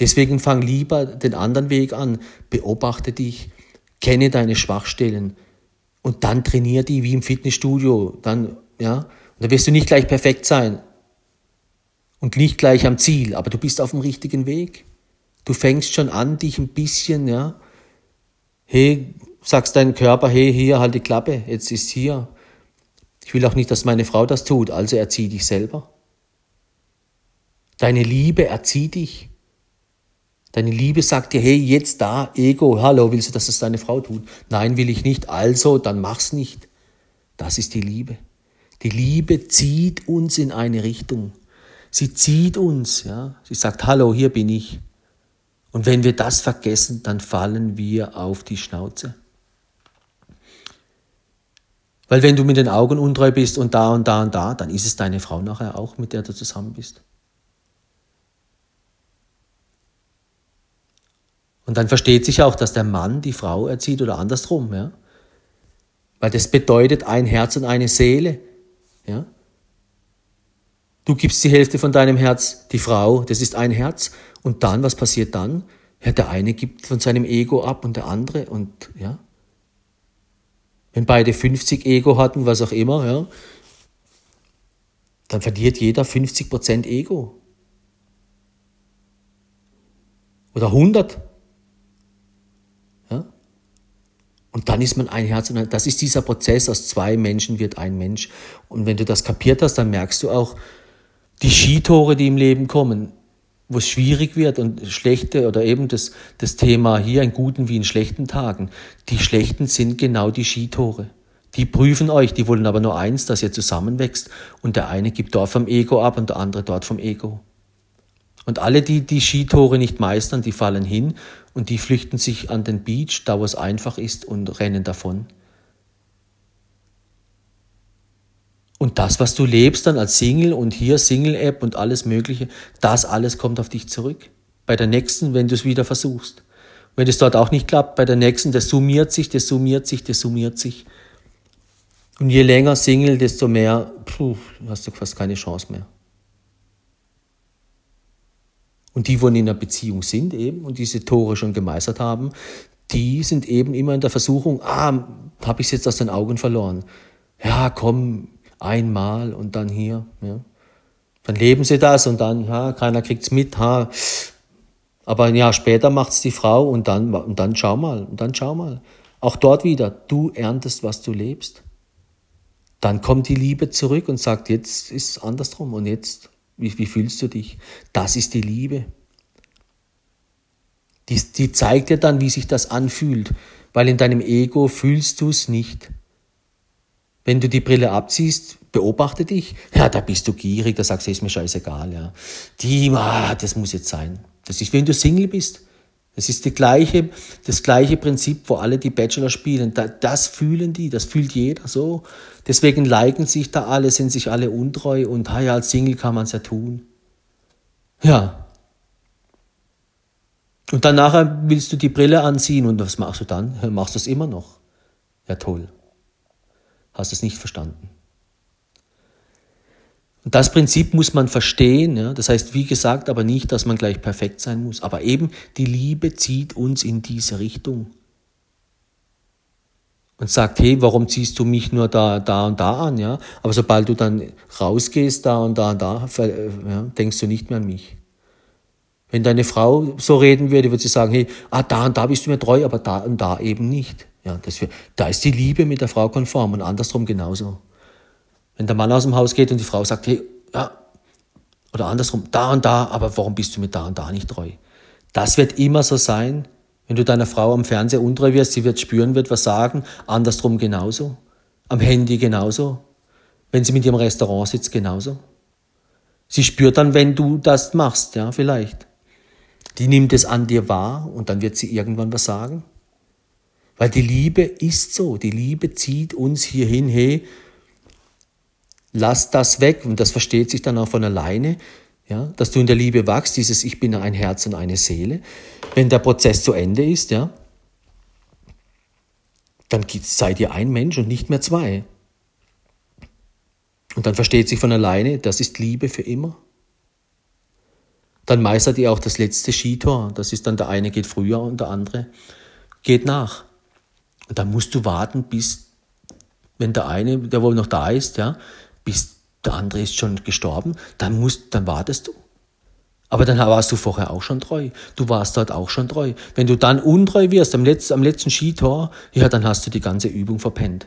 Deswegen fang lieber den anderen Weg an, beobachte dich, kenne deine Schwachstellen, und dann trainier die wie im Fitnessstudio. Dann, ja, und da wirst du nicht gleich perfekt sein und nicht gleich am Ziel, aber du bist auf dem richtigen Weg. Du fängst schon an, dich ein bisschen, ja, hey, sagst deinem Körper, hey, hier, halt die Klappe, jetzt ist hier. Ich will auch nicht, dass meine Frau das tut, also erzieh dich selber. Deine Liebe erzieh dich. Deine Liebe sagt dir, hey, jetzt da, Ego, hallo, willst du, dass es deine Frau tut? Nein, will ich nicht, also, dann mach's nicht. Das ist die Liebe. Die Liebe zieht uns in eine Richtung. Sie zieht uns, ja. Sie sagt, hallo, hier bin ich. Und wenn wir das vergessen, dann fallen wir auf die Schnauze. Weil wenn du mit den Augen untreu bist und da und da und da, dann ist es deine Frau nachher auch, mit der du zusammen bist. Und dann versteht sich auch, dass der Mann die Frau erzieht oder andersrum, ja. Weil das bedeutet ein Herz und eine Seele, ja. Du gibst die Hälfte von deinem Herz, die Frau, das ist ein Herz. Und dann, was passiert dann? Ja, der eine gibt von seinem Ego ab und der andere und, ja. Wenn beide 50 Ego hatten, was auch immer, ja, dann verliert jeder 50 Prozent Ego. Oder 100. Und dann ist man ein Herz und das ist dieser Prozess, aus zwei Menschen wird ein Mensch. Und wenn du das kapiert hast, dann merkst du auch, die Skitore, die im Leben kommen, wo es schwierig wird und schlechte oder eben das, das Thema hier in guten wie in schlechten Tagen, die schlechten sind genau die Skitore. Die prüfen euch, die wollen aber nur eins, dass ihr zusammenwächst und der eine gibt dort vom Ego ab und der andere dort vom Ego. Und alle, die die Skitore nicht meistern, die fallen hin und die flüchten sich an den Beach, da wo es einfach ist, und rennen davon. Und das, was du lebst dann als Single und hier Single-App und alles Mögliche, das alles kommt auf dich zurück. Bei der nächsten, wenn du es wieder versuchst. Wenn es dort auch nicht klappt, bei der nächsten, das summiert sich, das summiert sich, das summiert sich. Und je länger Single, desto mehr, puh, hast du fast keine Chance mehr. Und die, wo in einer Beziehung sind eben und diese Tore schon gemeistert haben, die sind eben immer in der Versuchung, ah, habe ich es jetzt aus den Augen verloren. Ja, komm, einmal und dann hier. Ja. Dann leben sie das und dann, ja, keiner kriegt's mit. Ha. Aber ein Jahr später macht's die Frau und dann, und dann schau mal, und dann schau mal. Auch dort wieder, du erntest, was du lebst. Dann kommt die Liebe zurück und sagt, jetzt ist es andersrum und jetzt, wie, wie fühlst du dich? Das ist die Liebe. Die, die zeigt dir dann, wie sich das anfühlt, weil in deinem Ego fühlst du es nicht. Wenn du die Brille abziehst, beobachte dich, ja, da bist du gierig, da sagst du, ist mir scheißegal, ja. Die, ah, das muss jetzt sein. Das ist, wenn du Single bist. Das ist die gleiche, das gleiche Prinzip, wo alle die Bachelor spielen. Das fühlen die, das fühlt jeder so. Deswegen liken sich da alle, sind sich alle untreu und ja, als Single kann man es ja tun. Ja. Und dann nachher willst du die Brille anziehen und was machst du dann? Machst du es immer noch? Ja, toll. Hast es nicht verstanden. Und das Prinzip muss man verstehen. Ja? Das heißt, wie gesagt, aber nicht, dass man gleich perfekt sein muss. Aber eben, die Liebe zieht uns in diese Richtung. Und sagt, hey, warum ziehst du mich nur da, da und da an? Ja? Aber sobald du dann rausgehst, da und da und da, ja, denkst du nicht mehr an mich. Wenn deine Frau so reden würde, würde sie sagen, hey, ah, da und da bist du mir treu, aber da und da eben nicht. Ja, das, da ist die Liebe mit der Frau konform und andersrum genauso. Wenn der Mann aus dem Haus geht und die Frau sagt, hey, ja, oder andersrum, da und da, aber warum bist du mit da und da nicht treu? Das wird immer so sein, wenn du deiner Frau am Fernseher untreu wirst, sie wird spüren, wird was sagen, andersrum genauso, am Handy genauso, wenn sie mit ihrem Restaurant sitzt genauso. Sie spürt dann, wenn du das machst, ja, vielleicht. Die nimmt es an dir wahr und dann wird sie irgendwann was sagen. Weil die Liebe ist so, die Liebe zieht uns hierhin, hey, lass das weg und das versteht sich dann auch von alleine, ja, dass du in der Liebe wachst, dieses Ich bin ein Herz und eine Seele. Wenn der Prozess zu Ende ist, ja, dann seid ihr ein Mensch und nicht mehr zwei. Und dann versteht sich von alleine, das ist Liebe für immer. Dann meistert ihr auch das letzte Skitor. Das ist dann der eine geht früher und der andere geht nach. Und dann musst du warten, bis, wenn der eine, der wohl noch da ist, ja, bis der andere ist schon gestorben, dann musst, dann wartest du. Aber dann warst du vorher auch schon treu. Du warst dort auch schon treu. Wenn du dann untreu wirst am, letzten, am letzten Skitor, ja, dann hast du die ganze Übung verpennt.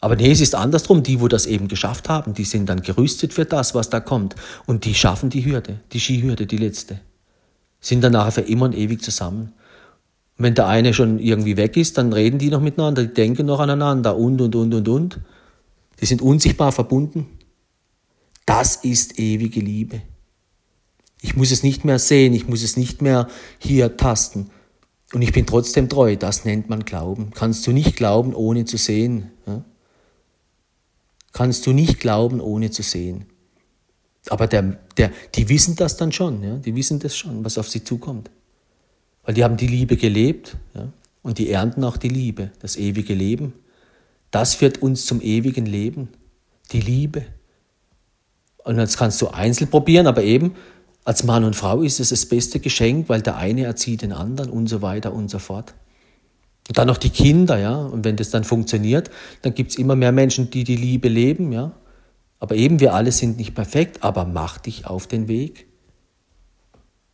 Aber nee, es ist andersrum. Die, wo das eben geschafft haben, die sind dann gerüstet für das, was da kommt. Und die schaffen die Hürde, die Skihürde, die letzte. Sind dann nachher für immer und ewig zusammen. Und wenn der eine schon irgendwie weg ist, dann reden die noch miteinander, die denken noch aneinander und, und, und, und, und. Die sind unsichtbar verbunden. Das ist ewige Liebe. Ich muss es nicht mehr sehen, ich muss es nicht mehr hier tasten. Und ich bin trotzdem treu. Das nennt man Glauben. Kannst du nicht glauben, ohne zu sehen? Ja? Kannst du nicht glauben, ohne zu sehen? Aber der, der, die wissen das dann schon. Ja? Die wissen das schon, was auf sie zukommt. Weil die haben die Liebe gelebt ja? und die ernten auch die Liebe, das ewige Leben. Das führt uns zum ewigen Leben, die Liebe. Und das kannst du einzeln probieren, aber eben als Mann und Frau ist es das beste Geschenk, weil der eine erzieht den anderen und so weiter und so fort. Und dann noch die Kinder, ja. Und wenn das dann funktioniert, dann gibt es immer mehr Menschen, die die Liebe leben, ja. Aber eben wir alle sind nicht perfekt, aber mach dich auf den Weg.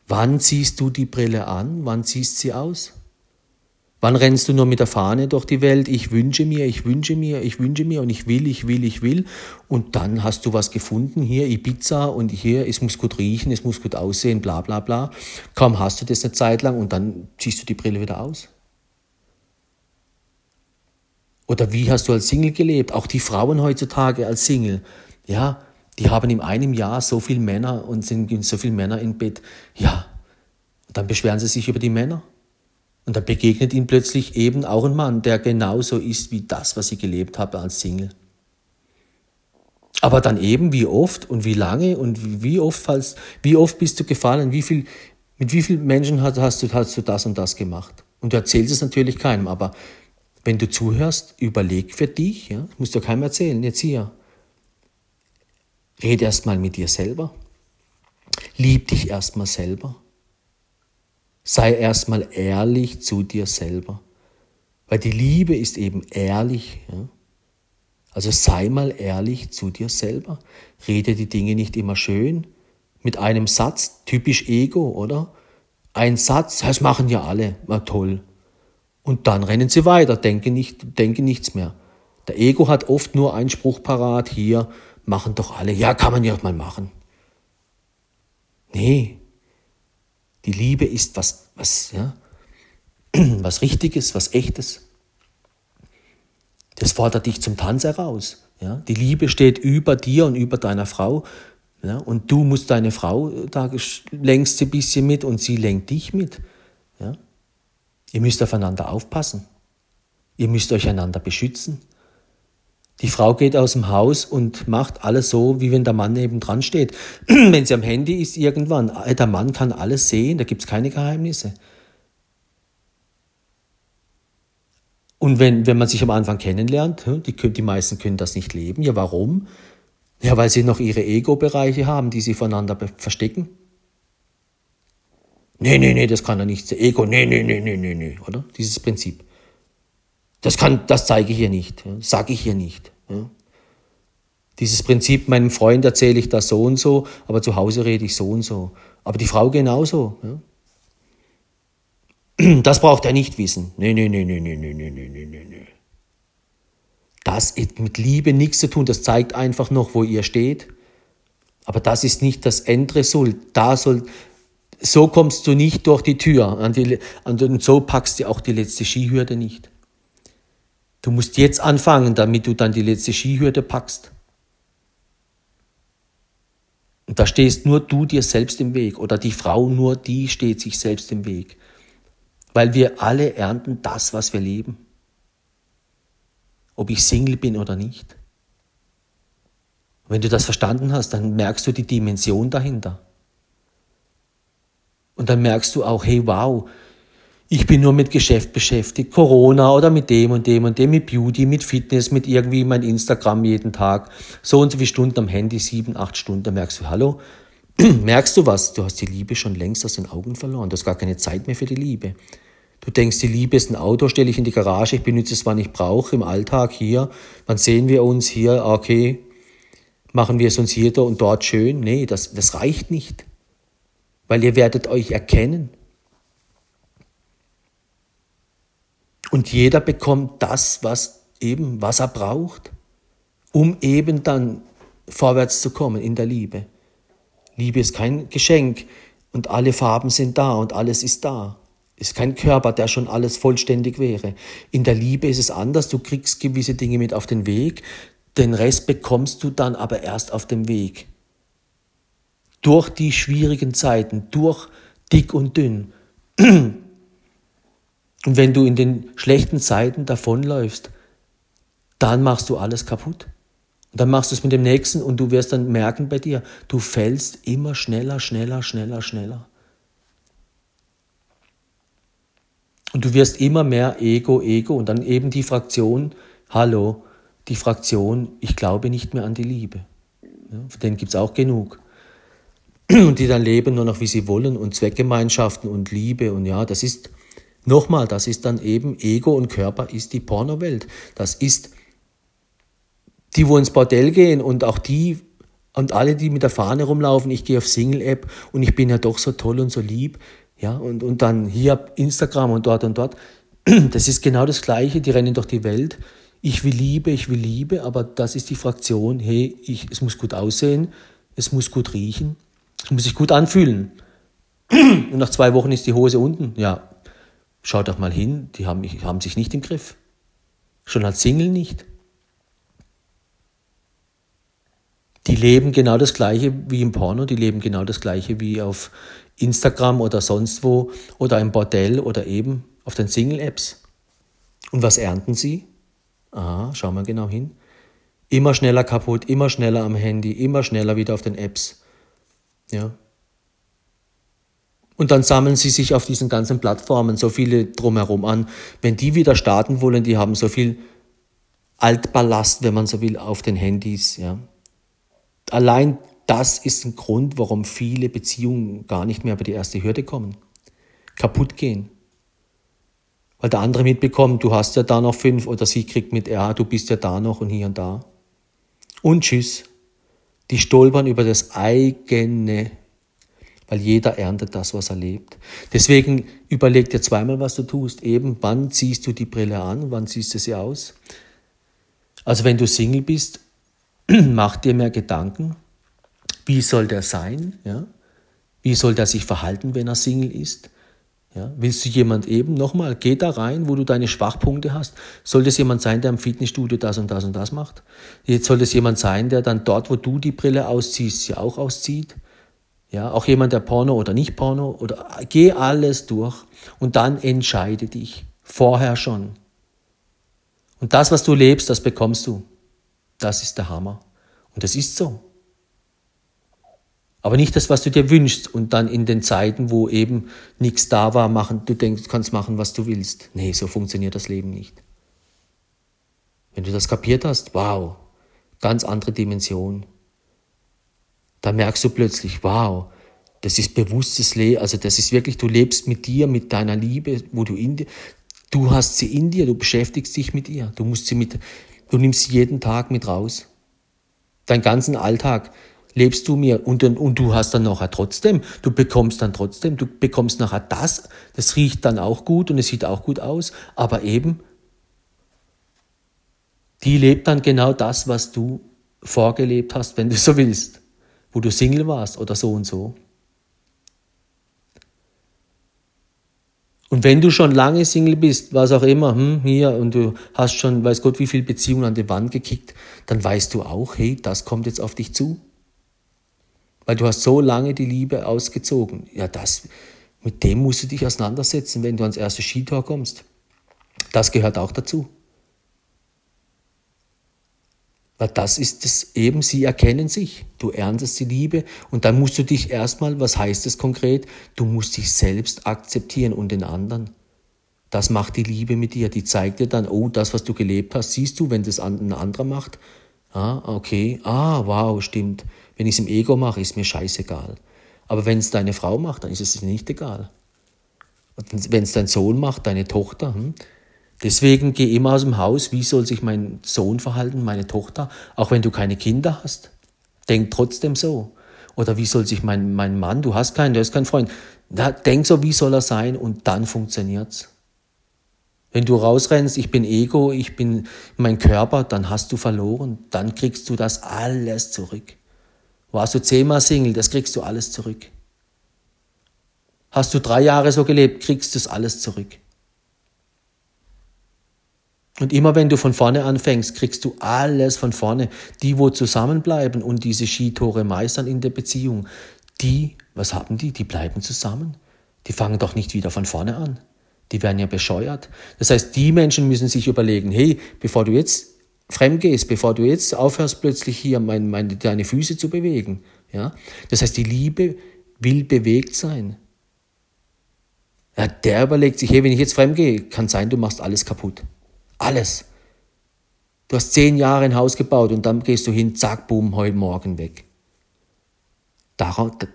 Wann ziehst du die Brille an? Wann ziehst sie aus? Wann rennst du nur mit der Fahne durch die Welt? Ich wünsche mir, ich wünsche mir, ich wünsche mir und ich will, ich will, ich will. Und dann hast du was gefunden, hier Ibiza und hier, es muss gut riechen, es muss gut aussehen, bla bla bla. Kaum hast du das eine Zeit lang und dann ziehst du die Brille wieder aus. Oder wie hast du als Single gelebt? Auch die Frauen heutzutage als Single. Ja, die haben in einem Jahr so viele Männer und sind so viele Männer im Bett. Ja, dann beschweren sie sich über die Männer. Und dann begegnet ihnen plötzlich eben auch ein Mann, der genauso ist wie das, was sie gelebt haben als Single. Aber dann eben, wie oft und wie lange und wie oft, falls, wie oft bist du gefallen, wie viel, mit wie vielen Menschen hast, hast, du, hast du das und das gemacht? Und du erzählst es natürlich keinem, aber wenn du zuhörst, überleg für dich, ja, musst du keinem erzählen, jetzt hier. Red erst mal mit dir selber. Lieb dich erstmal selber. Sei erstmal ehrlich zu dir selber. Weil die Liebe ist eben ehrlich. Ja? Also sei mal ehrlich zu dir selber. Rede die Dinge nicht immer schön. Mit einem Satz, typisch Ego, oder? Ein Satz, das machen ja alle, na toll. Und dann rennen sie weiter, denken, nicht, denken nichts mehr. Der Ego hat oft nur einen Spruch parat, hier, machen doch alle, ja, kann man ja mal machen. Nee, die Liebe ist was, was, ja, was Richtiges, was Echtes. Das fordert dich zum Tanz heraus. Ja? Die Liebe steht über dir und über deiner Frau. Ja? Und du musst deine Frau, da lenkst sie ein bisschen mit und sie lenkt dich mit. Ja? Ihr müsst aufeinander aufpassen. Ihr müsst euch einander beschützen. Die Frau geht aus dem Haus und macht alles so, wie wenn der Mann neben dran steht. wenn sie am Handy ist, irgendwann, der Mann kann alles sehen, da gibt es keine Geheimnisse. Und wenn, wenn man sich am Anfang kennenlernt, die, die meisten können das nicht leben. Ja, warum? Ja, weil sie noch ihre Ego-Bereiche haben, die sie voneinander verstecken. Nee, nee, nee, das kann er nicht. Ego, nee, nee, nee, nee, nee, nee, oder? Dieses Prinzip. Das kann, das zeige ich hier nicht, sage ich hier nicht. Ja. Dieses Prinzip, meinem Freund erzähle ich das so und so, aber zu Hause rede ich so und so. Aber die Frau genauso. Ja. Das braucht er nicht wissen. Nee, nee, nee, nee, nee, nee, nee, nee, nee, nee. Das hat mit Liebe nichts zu tun. Das zeigt einfach noch, wo ihr steht. Aber das ist nicht das Endresult. Da soll, so kommst du nicht durch die Tür. Und so packst du auch die letzte Skihürde nicht. Du musst jetzt anfangen, damit du dann die letzte Skihürde packst. Und da stehst nur du dir selbst im Weg oder die Frau nur die steht sich selbst im Weg weil wir alle ernten das, was wir leben. Ob ich Single bin oder nicht. Wenn du das verstanden hast, dann merkst du die Dimension dahinter. Und dann merkst du auch, hey, wow, ich bin nur mit Geschäft beschäftigt, Corona oder mit dem und dem und dem, mit Beauty, mit Fitness, mit irgendwie mein Instagram jeden Tag, so und so viele Stunden am Handy, sieben, acht Stunden, da merkst du, hallo, merkst du was? Du hast die Liebe schon längst aus den Augen verloren, du hast gar keine Zeit mehr für die Liebe. Du denkst, die Liebe ist ein Auto, stelle ich in die Garage, ich benutze es, wann ich brauche, im Alltag hier. Wann sehen wir uns hier? Ah, okay, machen wir es uns hier und dort schön? Nee, das, das reicht nicht. Weil ihr werdet euch erkennen. Und jeder bekommt das, was eben, was er braucht, um eben dann vorwärts zu kommen in der Liebe. Liebe ist kein Geschenk und alle Farben sind da und alles ist da ist kein Körper, der schon alles vollständig wäre. In der Liebe ist es anders. Du kriegst gewisse Dinge mit auf den Weg. Den Rest bekommst du dann aber erst auf dem Weg. Durch die schwierigen Zeiten, durch dick und dünn. Und wenn du in den schlechten Zeiten davonläufst, dann machst du alles kaputt. Und dann machst du es mit dem nächsten und du wirst dann merken bei dir, du fällst immer schneller, schneller, schneller, schneller. Und du wirst immer mehr Ego, Ego und dann eben die Fraktion, hallo, die Fraktion, ich glaube nicht mehr an die Liebe. Ja, von denen gibt es auch genug. Und die dann leben nur noch, wie sie wollen und Zweckgemeinschaften und Liebe und ja, das ist, nochmal, das ist dann eben Ego und Körper ist die Pornowelt. Das ist die, wo ins Bordell gehen und auch die und alle, die mit der Fahne rumlaufen, ich gehe auf Single-App und ich bin ja doch so toll und so lieb. Ja, und, und dann hier Instagram und dort und dort. Das ist genau das Gleiche, die rennen durch die Welt. Ich will Liebe, ich will Liebe, aber das ist die Fraktion, hey, ich, es muss gut aussehen, es muss gut riechen, es muss sich gut anfühlen. Und nach zwei Wochen ist die Hose unten. Ja, schaut doch mal hin, die haben, haben sich nicht im Griff. Schon als Single nicht. Die leben genau das Gleiche wie im Porno, die leben genau das Gleiche wie auf Instagram oder sonst wo oder im Bordell oder eben auf den Single-Apps. Und was ernten sie? Aha, schauen wir genau hin. Immer schneller kaputt, immer schneller am Handy, immer schneller wieder auf den Apps. Ja. Und dann sammeln sie sich auf diesen ganzen Plattformen so viele drumherum an. Wenn die wieder starten wollen, die haben so viel Altballast, wenn man so will, auf den Handys. Ja. Allein das ist ein Grund, warum viele Beziehungen gar nicht mehr über die erste Hürde kommen. Kaputt gehen. Weil der andere mitbekommt, du hast ja da noch fünf oder sie kriegt mit, ja, du bist ja da noch und hier und da. Und tschüss. Die stolpern über das eigene, weil jeder erntet das, was er lebt. Deswegen überleg dir zweimal, was du tust. Eben, wann ziehst du die Brille an, wann ziehst du sie aus? Also wenn du Single bist, mach dir mehr Gedanken. Wie soll der sein? Ja? Wie soll der sich verhalten, wenn er Single ist? Ja, willst du jemand eben, nochmal, geh da rein, wo du deine Schwachpunkte hast. Soll das jemand sein, der im Fitnessstudio das und das und das macht? Jetzt soll das jemand sein, der dann dort, wo du die Brille ausziehst, sie auch auszieht? Ja, auch jemand, der Porno oder nicht Porno oder geh alles durch und dann entscheide dich. Vorher schon. Und das, was du lebst, das bekommst du. Das ist der Hammer. Und das ist so. Aber nicht das, was du dir wünschst und dann in den Zeiten, wo eben nichts da war, machen, du denkst, du kannst machen, was du willst. Nee, so funktioniert das Leben nicht. Wenn du das kapiert hast, wow, ganz andere Dimension. Da merkst du plötzlich, wow, das ist bewusstes Leben, also das ist wirklich, du lebst mit dir, mit deiner Liebe, wo du in dir, du hast sie in dir, du beschäftigst dich mit ihr, du musst sie mit, du nimmst sie jeden Tag mit raus. Deinen ganzen Alltag, lebst du mir und, und du hast dann nachher trotzdem, du bekommst dann trotzdem, du bekommst nachher das, das riecht dann auch gut und es sieht auch gut aus, aber eben, die lebt dann genau das, was du vorgelebt hast, wenn du so willst, wo du Single warst oder so und so. Und wenn du schon lange Single bist, was auch immer, hm, hier, und du hast schon, weiß Gott, wie viele Beziehungen an die Wand gekickt, dann weißt du auch, hey, das kommt jetzt auf dich zu. Weil du hast so lange die Liebe ausgezogen. Ja, das, mit dem musst du dich auseinandersetzen, wenn du ans erste Skitor kommst. Das gehört auch dazu. Weil das ist es eben, sie erkennen sich. Du erntest die Liebe und dann musst du dich erstmal, was heißt das konkret? Du musst dich selbst akzeptieren und den anderen. Das macht die Liebe mit dir. Die zeigt dir dann, oh, das, was du gelebt hast, siehst du, wenn das ein anderer macht. Ah, okay. Ah, wow, stimmt. Wenn ich es im Ego mache, ist mir scheißegal. Aber wenn es deine Frau macht, dann ist es nicht egal. Wenn es dein Sohn macht, deine Tochter, hm? Deswegen geh immer aus dem Haus, wie soll sich mein Sohn verhalten, meine Tochter, auch wenn du keine Kinder hast. Denk trotzdem so. Oder wie soll sich mein, mein Mann, du hast keinen, der ist kein Freund, da, denk so, wie soll er sein und dann funktioniert's. Wenn du rausrennst, ich bin Ego, ich bin mein Körper, dann hast du verloren, dann kriegst du das alles zurück. Warst du zehnmal Single, das kriegst du alles zurück. Hast du drei Jahre so gelebt, kriegst du das alles zurück. Und immer wenn du von vorne anfängst, kriegst du alles von vorne. Die, wo zusammenbleiben und diese Skitore meistern in der Beziehung, die, was haben die? Die bleiben zusammen. Die fangen doch nicht wieder von vorne an. Die werden ja bescheuert. Das heißt, die Menschen müssen sich überlegen, hey, bevor du jetzt fremd gehst, bevor du jetzt aufhörst, plötzlich hier mein, mein, deine Füße zu bewegen. Ja? Das heißt, die Liebe will bewegt sein. Ja, der überlegt sich, hey, wenn ich jetzt fremd gehe, kann sein, du machst alles kaputt. Alles. Du hast zehn Jahre ein Haus gebaut und dann gehst du hin, zack, boom, heute Morgen weg.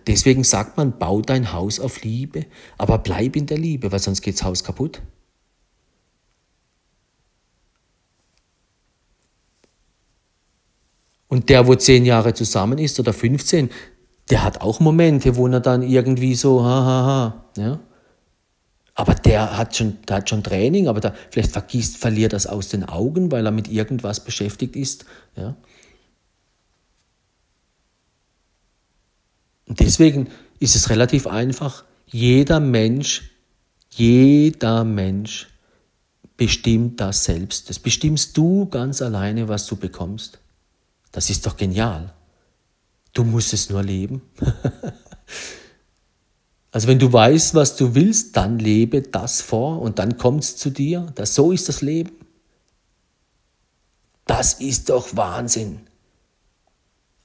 deswegen sagt man, bau dein Haus auf Liebe, aber bleib in der Liebe, weil sonst geht das Haus kaputt. Und der, wo zehn Jahre zusammen ist oder 15, der hat auch Momente, wo er dann irgendwie so, ha, ha, ha, ja. Aber der hat schon, der hat schon Training, aber der vielleicht vergisst, verliert das aus den Augen, weil er mit irgendwas beschäftigt ist, ja. Und deswegen ist es relativ einfach. Jeder Mensch, jeder Mensch bestimmt das selbst. Das bestimmst du ganz alleine, was du bekommst. Das ist doch genial. Du musst es nur leben. also wenn du weißt, was du willst, dann lebe das vor und dann kommt es zu dir. Das, so ist das Leben. Das ist doch Wahnsinn.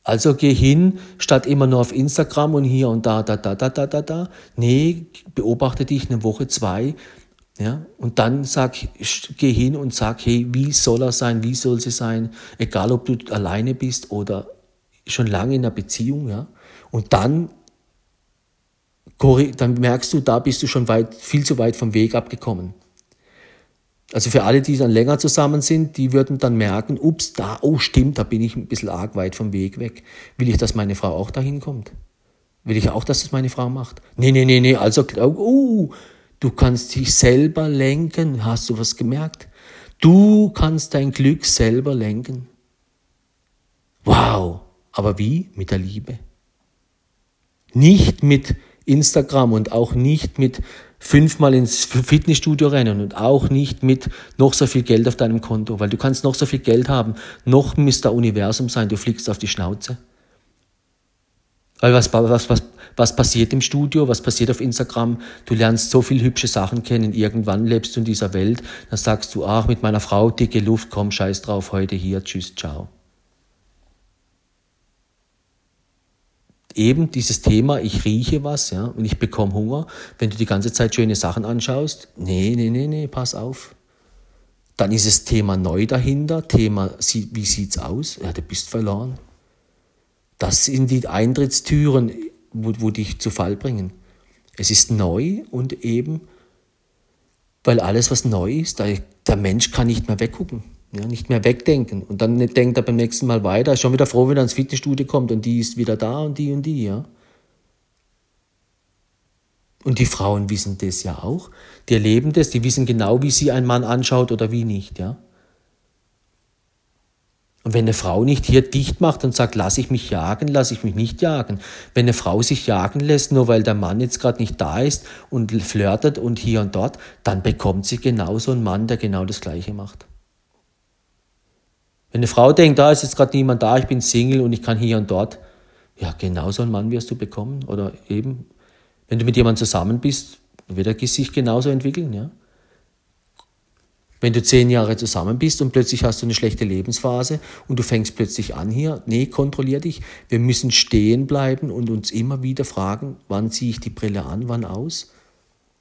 Also geh hin, statt immer nur auf Instagram und hier und da, da, da, da, da, da, da. Nee, beobachte dich eine Woche, zwei ja, und dann sag, geh hin und sag, hey, wie soll er sein, wie soll sie sein, egal ob du alleine bist oder schon lange in einer Beziehung, ja, und dann, dann merkst du, da bist du schon weit, viel zu weit vom Weg abgekommen. Also für alle, die dann länger zusammen sind, die würden dann merken, ups, da, oh stimmt, da bin ich ein bisschen arg weit vom Weg weg. Will ich, dass meine Frau auch dahin kommt? Will ich auch, dass das meine Frau macht? Nee, nee, nee, nee, also, oh, du kannst dich selber lenken. Hast du was gemerkt? Du kannst dein Glück selber lenken. Wow, aber wie? Mit der Liebe. Nicht mit Instagram und auch nicht mit fünfmal ins Fitnessstudio rennen und auch nicht mit noch so viel Geld auf deinem Konto, weil du kannst noch so viel Geld haben, noch Mr. Universum sein, du fliegst auf die Schnauze. Weil was, was, was, was passiert im Studio, was passiert auf Instagram? Du lernst so viel hübsche Sachen kennen, irgendwann lebst du in dieser Welt, dann sagst du, ach, mit meiner Frau dicke Luft, komm, scheiß drauf, heute hier, tschüss, ciao. Eben dieses Thema, ich rieche was, ja, und ich bekomme Hunger, wenn du die ganze Zeit schöne Sachen anschaust, nee, nee, nee, nee, pass auf. Dann ist es Thema neu dahinter, Thema, wie sieht's aus? Ja, du bist verloren. Das sind die Eintrittstüren, wo, wo dich zu Fall bringen. Es ist neu und eben, weil alles, was neu ist, der Mensch kann nicht mehr weggucken. Ja, nicht mehr wegdenken. Und dann denkt er beim nächsten Mal weiter, ist schon wieder froh, wenn er ins Fitnessstudio kommt und die ist wieder da und die und die, ja. Und die Frauen wissen das ja auch. Die erleben das, die wissen genau, wie sie ein Mann anschaut oder wie nicht, ja. Und wenn eine Frau nicht hier dicht macht und sagt, lass ich mich jagen, lass ich mich nicht jagen. Wenn eine Frau sich jagen lässt, nur weil der Mann jetzt gerade nicht da ist und flirtet und hier und dort, dann bekommt sie genauso einen Mann, der genau das Gleiche macht. Wenn eine Frau denkt, da ist jetzt gerade niemand da, ich bin Single und ich kann hier und dort, ja, genau so einen Mann wirst du bekommen. Oder eben, wenn du mit jemandem zusammen bist, wird er sich genauso entwickeln, ja. Wenn du zehn Jahre zusammen bist und plötzlich hast du eine schlechte Lebensphase und du fängst plötzlich an hier, nee, kontrollier dich. Wir müssen stehen bleiben und uns immer wieder fragen, wann ziehe ich die Brille an, wann aus?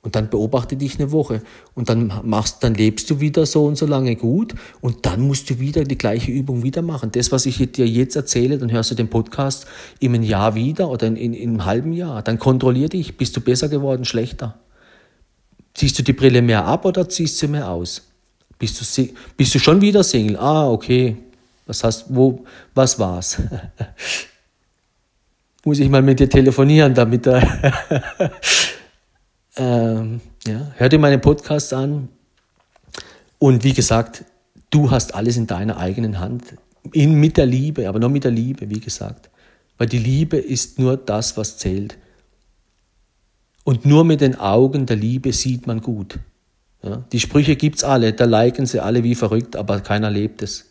Und dann beobachte dich eine Woche. Und dann machst, dann lebst du wieder so und so lange gut. Und dann musst du wieder die gleiche Übung wieder machen. Das, was ich dir jetzt erzähle, dann hörst du den Podcast einem Jahr wieder oder in, in, in einem halben Jahr. Dann kontrollier dich. Bist du besser geworden, schlechter? Ziehst du die Brille mehr ab oder ziehst du mehr aus? Bist du, bist du schon wieder Single? Ah, okay. Was hast, wo, was war's? Muss ich mal mit dir telefonieren, damit er Ähm, ja, hör dir meine Podcasts an. Und wie gesagt, du hast alles in deiner eigenen Hand. In, mit der Liebe, aber nur mit der Liebe, wie gesagt. Weil die Liebe ist nur das, was zählt. Und nur mit den Augen der Liebe sieht man gut. Ja, die Sprüche gibt's alle, da liken sie alle wie verrückt, aber keiner lebt es.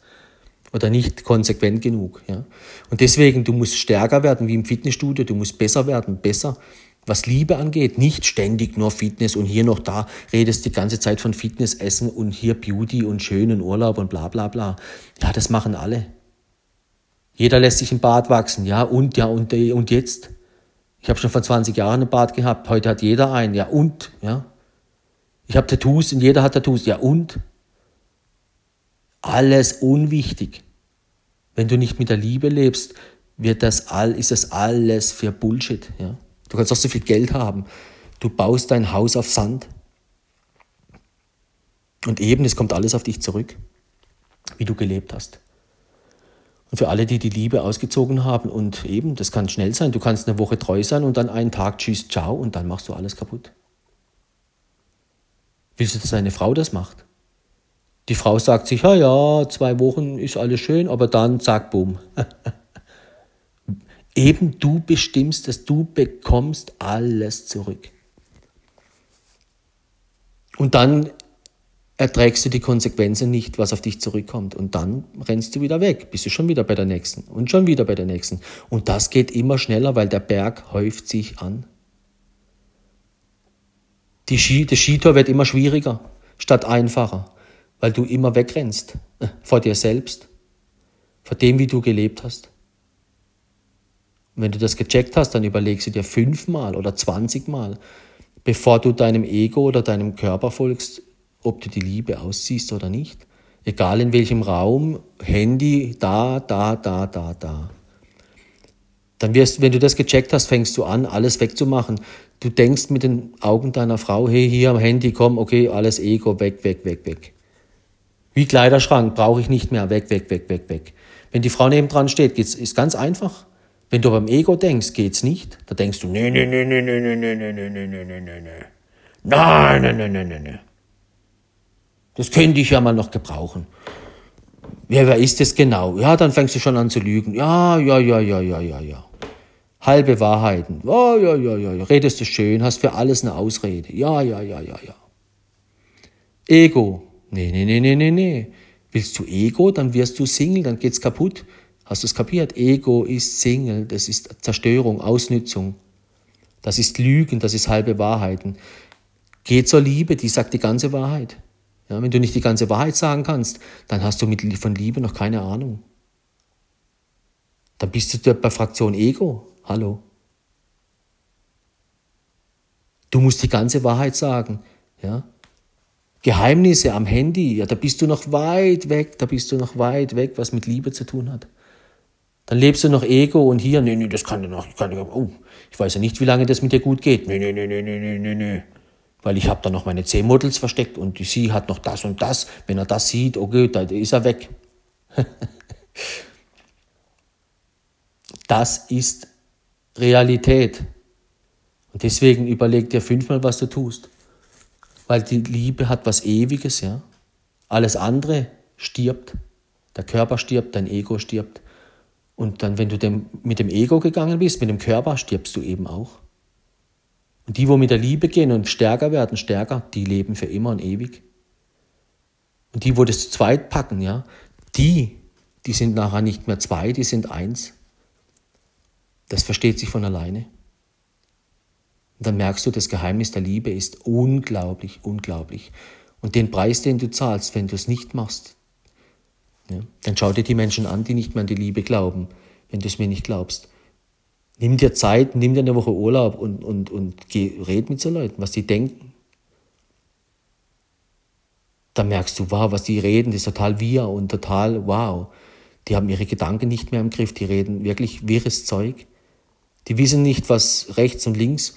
Oder nicht konsequent genug. Ja. Und deswegen, du musst stärker werden wie im Fitnessstudio, du musst besser werden, besser was Liebe angeht, nicht ständig nur Fitness und hier noch da redest die ganze Zeit von Fitness, Essen und hier Beauty und schönen Urlaub und bla bla bla. Ja, das machen alle. Jeder lässt sich ein Bart wachsen, ja, und ja, und, äh, und jetzt? Ich habe schon vor 20 Jahren ein Bart gehabt, heute hat jeder einen, ja, und, ja. Ich habe Tattoos und jeder hat Tattoos, ja, und? Alles unwichtig. Wenn du nicht mit der Liebe lebst, wird das all, ist das alles für Bullshit, ja. Du kannst auch so viel Geld haben. Du baust dein Haus auf Sand. Und eben, es kommt alles auf dich zurück, wie du gelebt hast. Und für alle, die die Liebe ausgezogen haben und eben, das kann schnell sein, du kannst eine Woche treu sein und dann einen Tag tschüss, ciao und dann machst du alles kaputt. Willst du, dass eine Frau das macht? Die Frau sagt sich, ja, ja, zwei Wochen ist alles schön, aber dann zack, boom. Eben du bestimmst dass du bekommst alles zurück. Und dann erträgst du die Konsequenzen nicht, was auf dich zurückkommt. Und dann rennst du wieder weg, bist du schon wieder bei der nächsten und schon wieder bei der nächsten. Und das geht immer schneller, weil der Berg häuft sich an. Die Ski, das Skitor wird immer schwieriger statt einfacher, weil du immer wegrennst äh, vor dir selbst, vor dem, wie du gelebt hast. Wenn du das gecheckt hast, dann überlegst du dir fünfmal oder zwanzigmal, bevor du deinem Ego oder deinem Körper folgst, ob du die Liebe ausziehst oder nicht. Egal in welchem Raum, Handy, da, da, da, da, da. Dann wirst, wenn du das gecheckt hast, fängst du an, alles wegzumachen. Du denkst mit den Augen deiner Frau, hey, hier am Handy, komm, okay, alles Ego, weg, weg, weg, weg. Wie Kleiderschrank, brauche ich nicht mehr, weg, weg, weg, weg, weg. Wenn die Frau nebendran steht, geht's, ist ganz einfach. Wenn du beim Ego denkst, geht's nicht. Da denkst du, nee, nee, nee, nee, nee, nee, nee, nee, nee, nee, nee, nee, nee, nee. Nein, nein, nein, nein, nein, nein. Das könnte ich ja mal noch gebrauchen. Ja, wer ist das genau? Ja, dann fängst du schon an zu lügen. Ja, ja, ja, ja, ja, ja, ja. Halbe Wahrheiten. Ja, ja, ja, ja, ja. Redest du schön, hast für alles eine Ausrede. Ja, ja, ja, ja, ja. Ego. Nee, nee, nee, nee, nee, nee. Willst du Ego, dann wirst du Single, dann geht's kaputt. Hast du es kapiert? Ego ist Single, das ist Zerstörung, Ausnützung. Das ist Lügen, das ist halbe Wahrheiten. Geh zur Liebe, die sagt die ganze Wahrheit. Ja, wenn du nicht die ganze Wahrheit sagen kannst, dann hast du mit, von Liebe noch keine Ahnung. Dann bist du bei Fraktion Ego. Hallo. Du musst die ganze Wahrheit sagen. Ja? Geheimnisse am Handy, ja, da bist du noch weit weg, da bist du noch weit weg, was mit Liebe zu tun hat. Dann lebst du noch Ego und hier, nee, nee, das kann ja noch, ich kann, oh, ich weiß ja nicht, wie lange das mit dir gut geht. Nee, nee, nee, nee, nee, nee, nee weil ich habe da noch meine C-Models versteckt und sie hat noch das und das. Wenn er das sieht, okay, dann ist er weg. das ist Realität. Und deswegen überleg dir fünfmal, was du tust. Weil die Liebe hat was Ewiges, ja. Alles andere stirbt. Der Körper stirbt, dein Ego stirbt. Und dann, wenn du dem, mit dem Ego gegangen bist, mit dem Körper, stirbst du eben auch. Und die, wo mit der Liebe gehen und stärker werden, stärker, die leben für immer und ewig. Und die, wo das zu zweit packen, ja, die, die sind nachher nicht mehr zwei, die sind eins. Das versteht sich von alleine. Und dann merkst du, das Geheimnis der Liebe ist unglaublich, unglaublich. Und den Preis, den du zahlst, wenn du es nicht machst, ja, dann schau dir die Menschen an, die nicht mehr an die Liebe glauben, wenn du es mir nicht glaubst. Nimm dir Zeit, nimm dir eine Woche Urlaub und, und, und geh, red mit so Leuten, was die denken. Da merkst du, wow, was die reden, das ist total wir und total wow. Die haben ihre Gedanken nicht mehr im Griff, die reden wirklich wirres Zeug. Die wissen nicht, was rechts und links.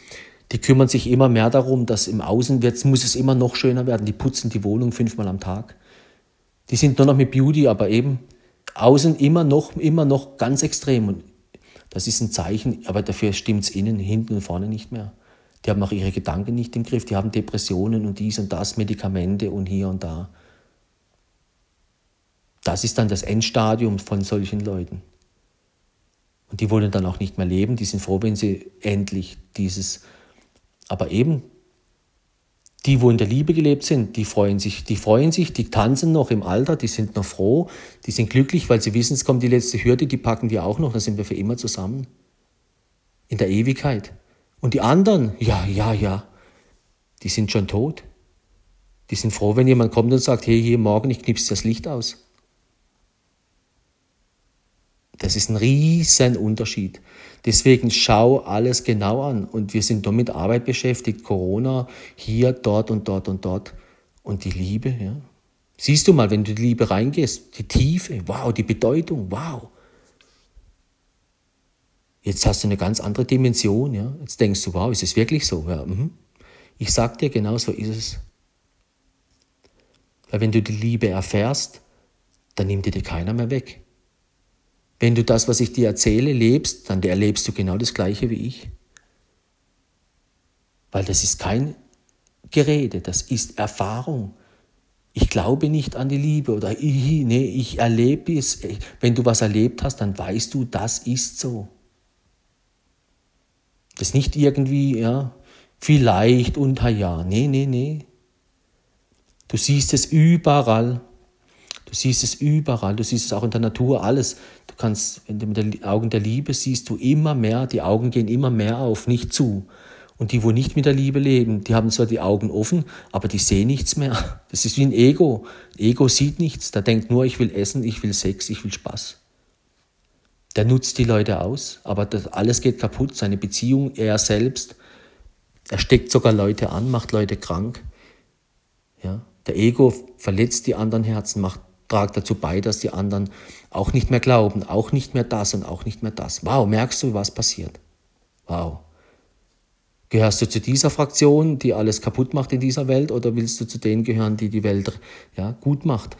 Die kümmern sich immer mehr darum, dass im Außen wird, muss es immer noch schöner werden. Die putzen die Wohnung fünfmal am Tag. Die sind nur noch mit Beauty, aber eben außen immer noch, immer noch ganz extrem. Und das ist ein Zeichen, aber dafür stimmt es innen, hinten und vorne nicht mehr. Die haben auch ihre Gedanken nicht im Griff, die haben Depressionen und dies und das, Medikamente und hier und da. Das ist dann das Endstadium von solchen Leuten. Und die wollen dann auch nicht mehr leben, die sind froh, wenn sie endlich dieses, aber eben die, wo in der Liebe gelebt sind, die freuen sich, die freuen sich, die tanzen noch im Alter, die sind noch froh, die sind glücklich, weil sie wissen, es kommt die letzte Hürde, die packen wir auch noch, dann sind wir für immer zusammen. In der Ewigkeit. Und die anderen, ja, ja, ja, die sind schon tot. Die sind froh, wenn jemand kommt und sagt, hey, hier morgen, ich knipse das Licht aus. Das ist ein riesen Unterschied. Deswegen schau alles genau an. Und wir sind nur mit Arbeit beschäftigt. Corona, hier, dort und dort und dort. Und die Liebe, ja. Siehst du mal, wenn du die Liebe reingehst, die Tiefe, wow, die Bedeutung, wow. Jetzt hast du eine ganz andere Dimension, ja. Jetzt denkst du, wow, ist es wirklich so? Ja, mhm. Ich sag dir, genau so ist es. Weil wenn du die Liebe erfährst, dann nimmt dir die keiner mehr weg. Wenn du das, was ich dir erzähle, lebst, dann erlebst du genau das Gleiche wie ich. Weil das ist kein Gerede, das ist Erfahrung. Ich glaube nicht an die Liebe oder ich, nee, ich erlebe es. Wenn du was erlebt hast, dann weißt du, das ist so. Das ist nicht irgendwie, ja, vielleicht und ja. Nee, nee, nee. Du siehst es überall. Du siehst es überall. Du siehst es auch in der Natur, alles. Du kannst, mit den Augen der Liebe siehst, du immer mehr, die Augen gehen immer mehr auf, nicht zu. Und die, wo nicht mit der Liebe leben, die haben zwar die Augen offen, aber die sehen nichts mehr. Das ist wie ein Ego. Ego sieht nichts. Der denkt nur, ich will essen, ich will Sex, ich will Spaß. Der nutzt die Leute aus, aber das alles geht kaputt. Seine Beziehung, er selbst. Er steckt sogar Leute an, macht Leute krank. Ja. Der Ego verletzt die anderen Herzen, macht trage dazu bei, dass die anderen auch nicht mehr glauben, auch nicht mehr das und auch nicht mehr das. Wow, merkst du, was passiert? Wow. Gehörst du zu dieser Fraktion, die alles kaputt macht in dieser Welt, oder willst du zu denen gehören, die die Welt ja, gut macht,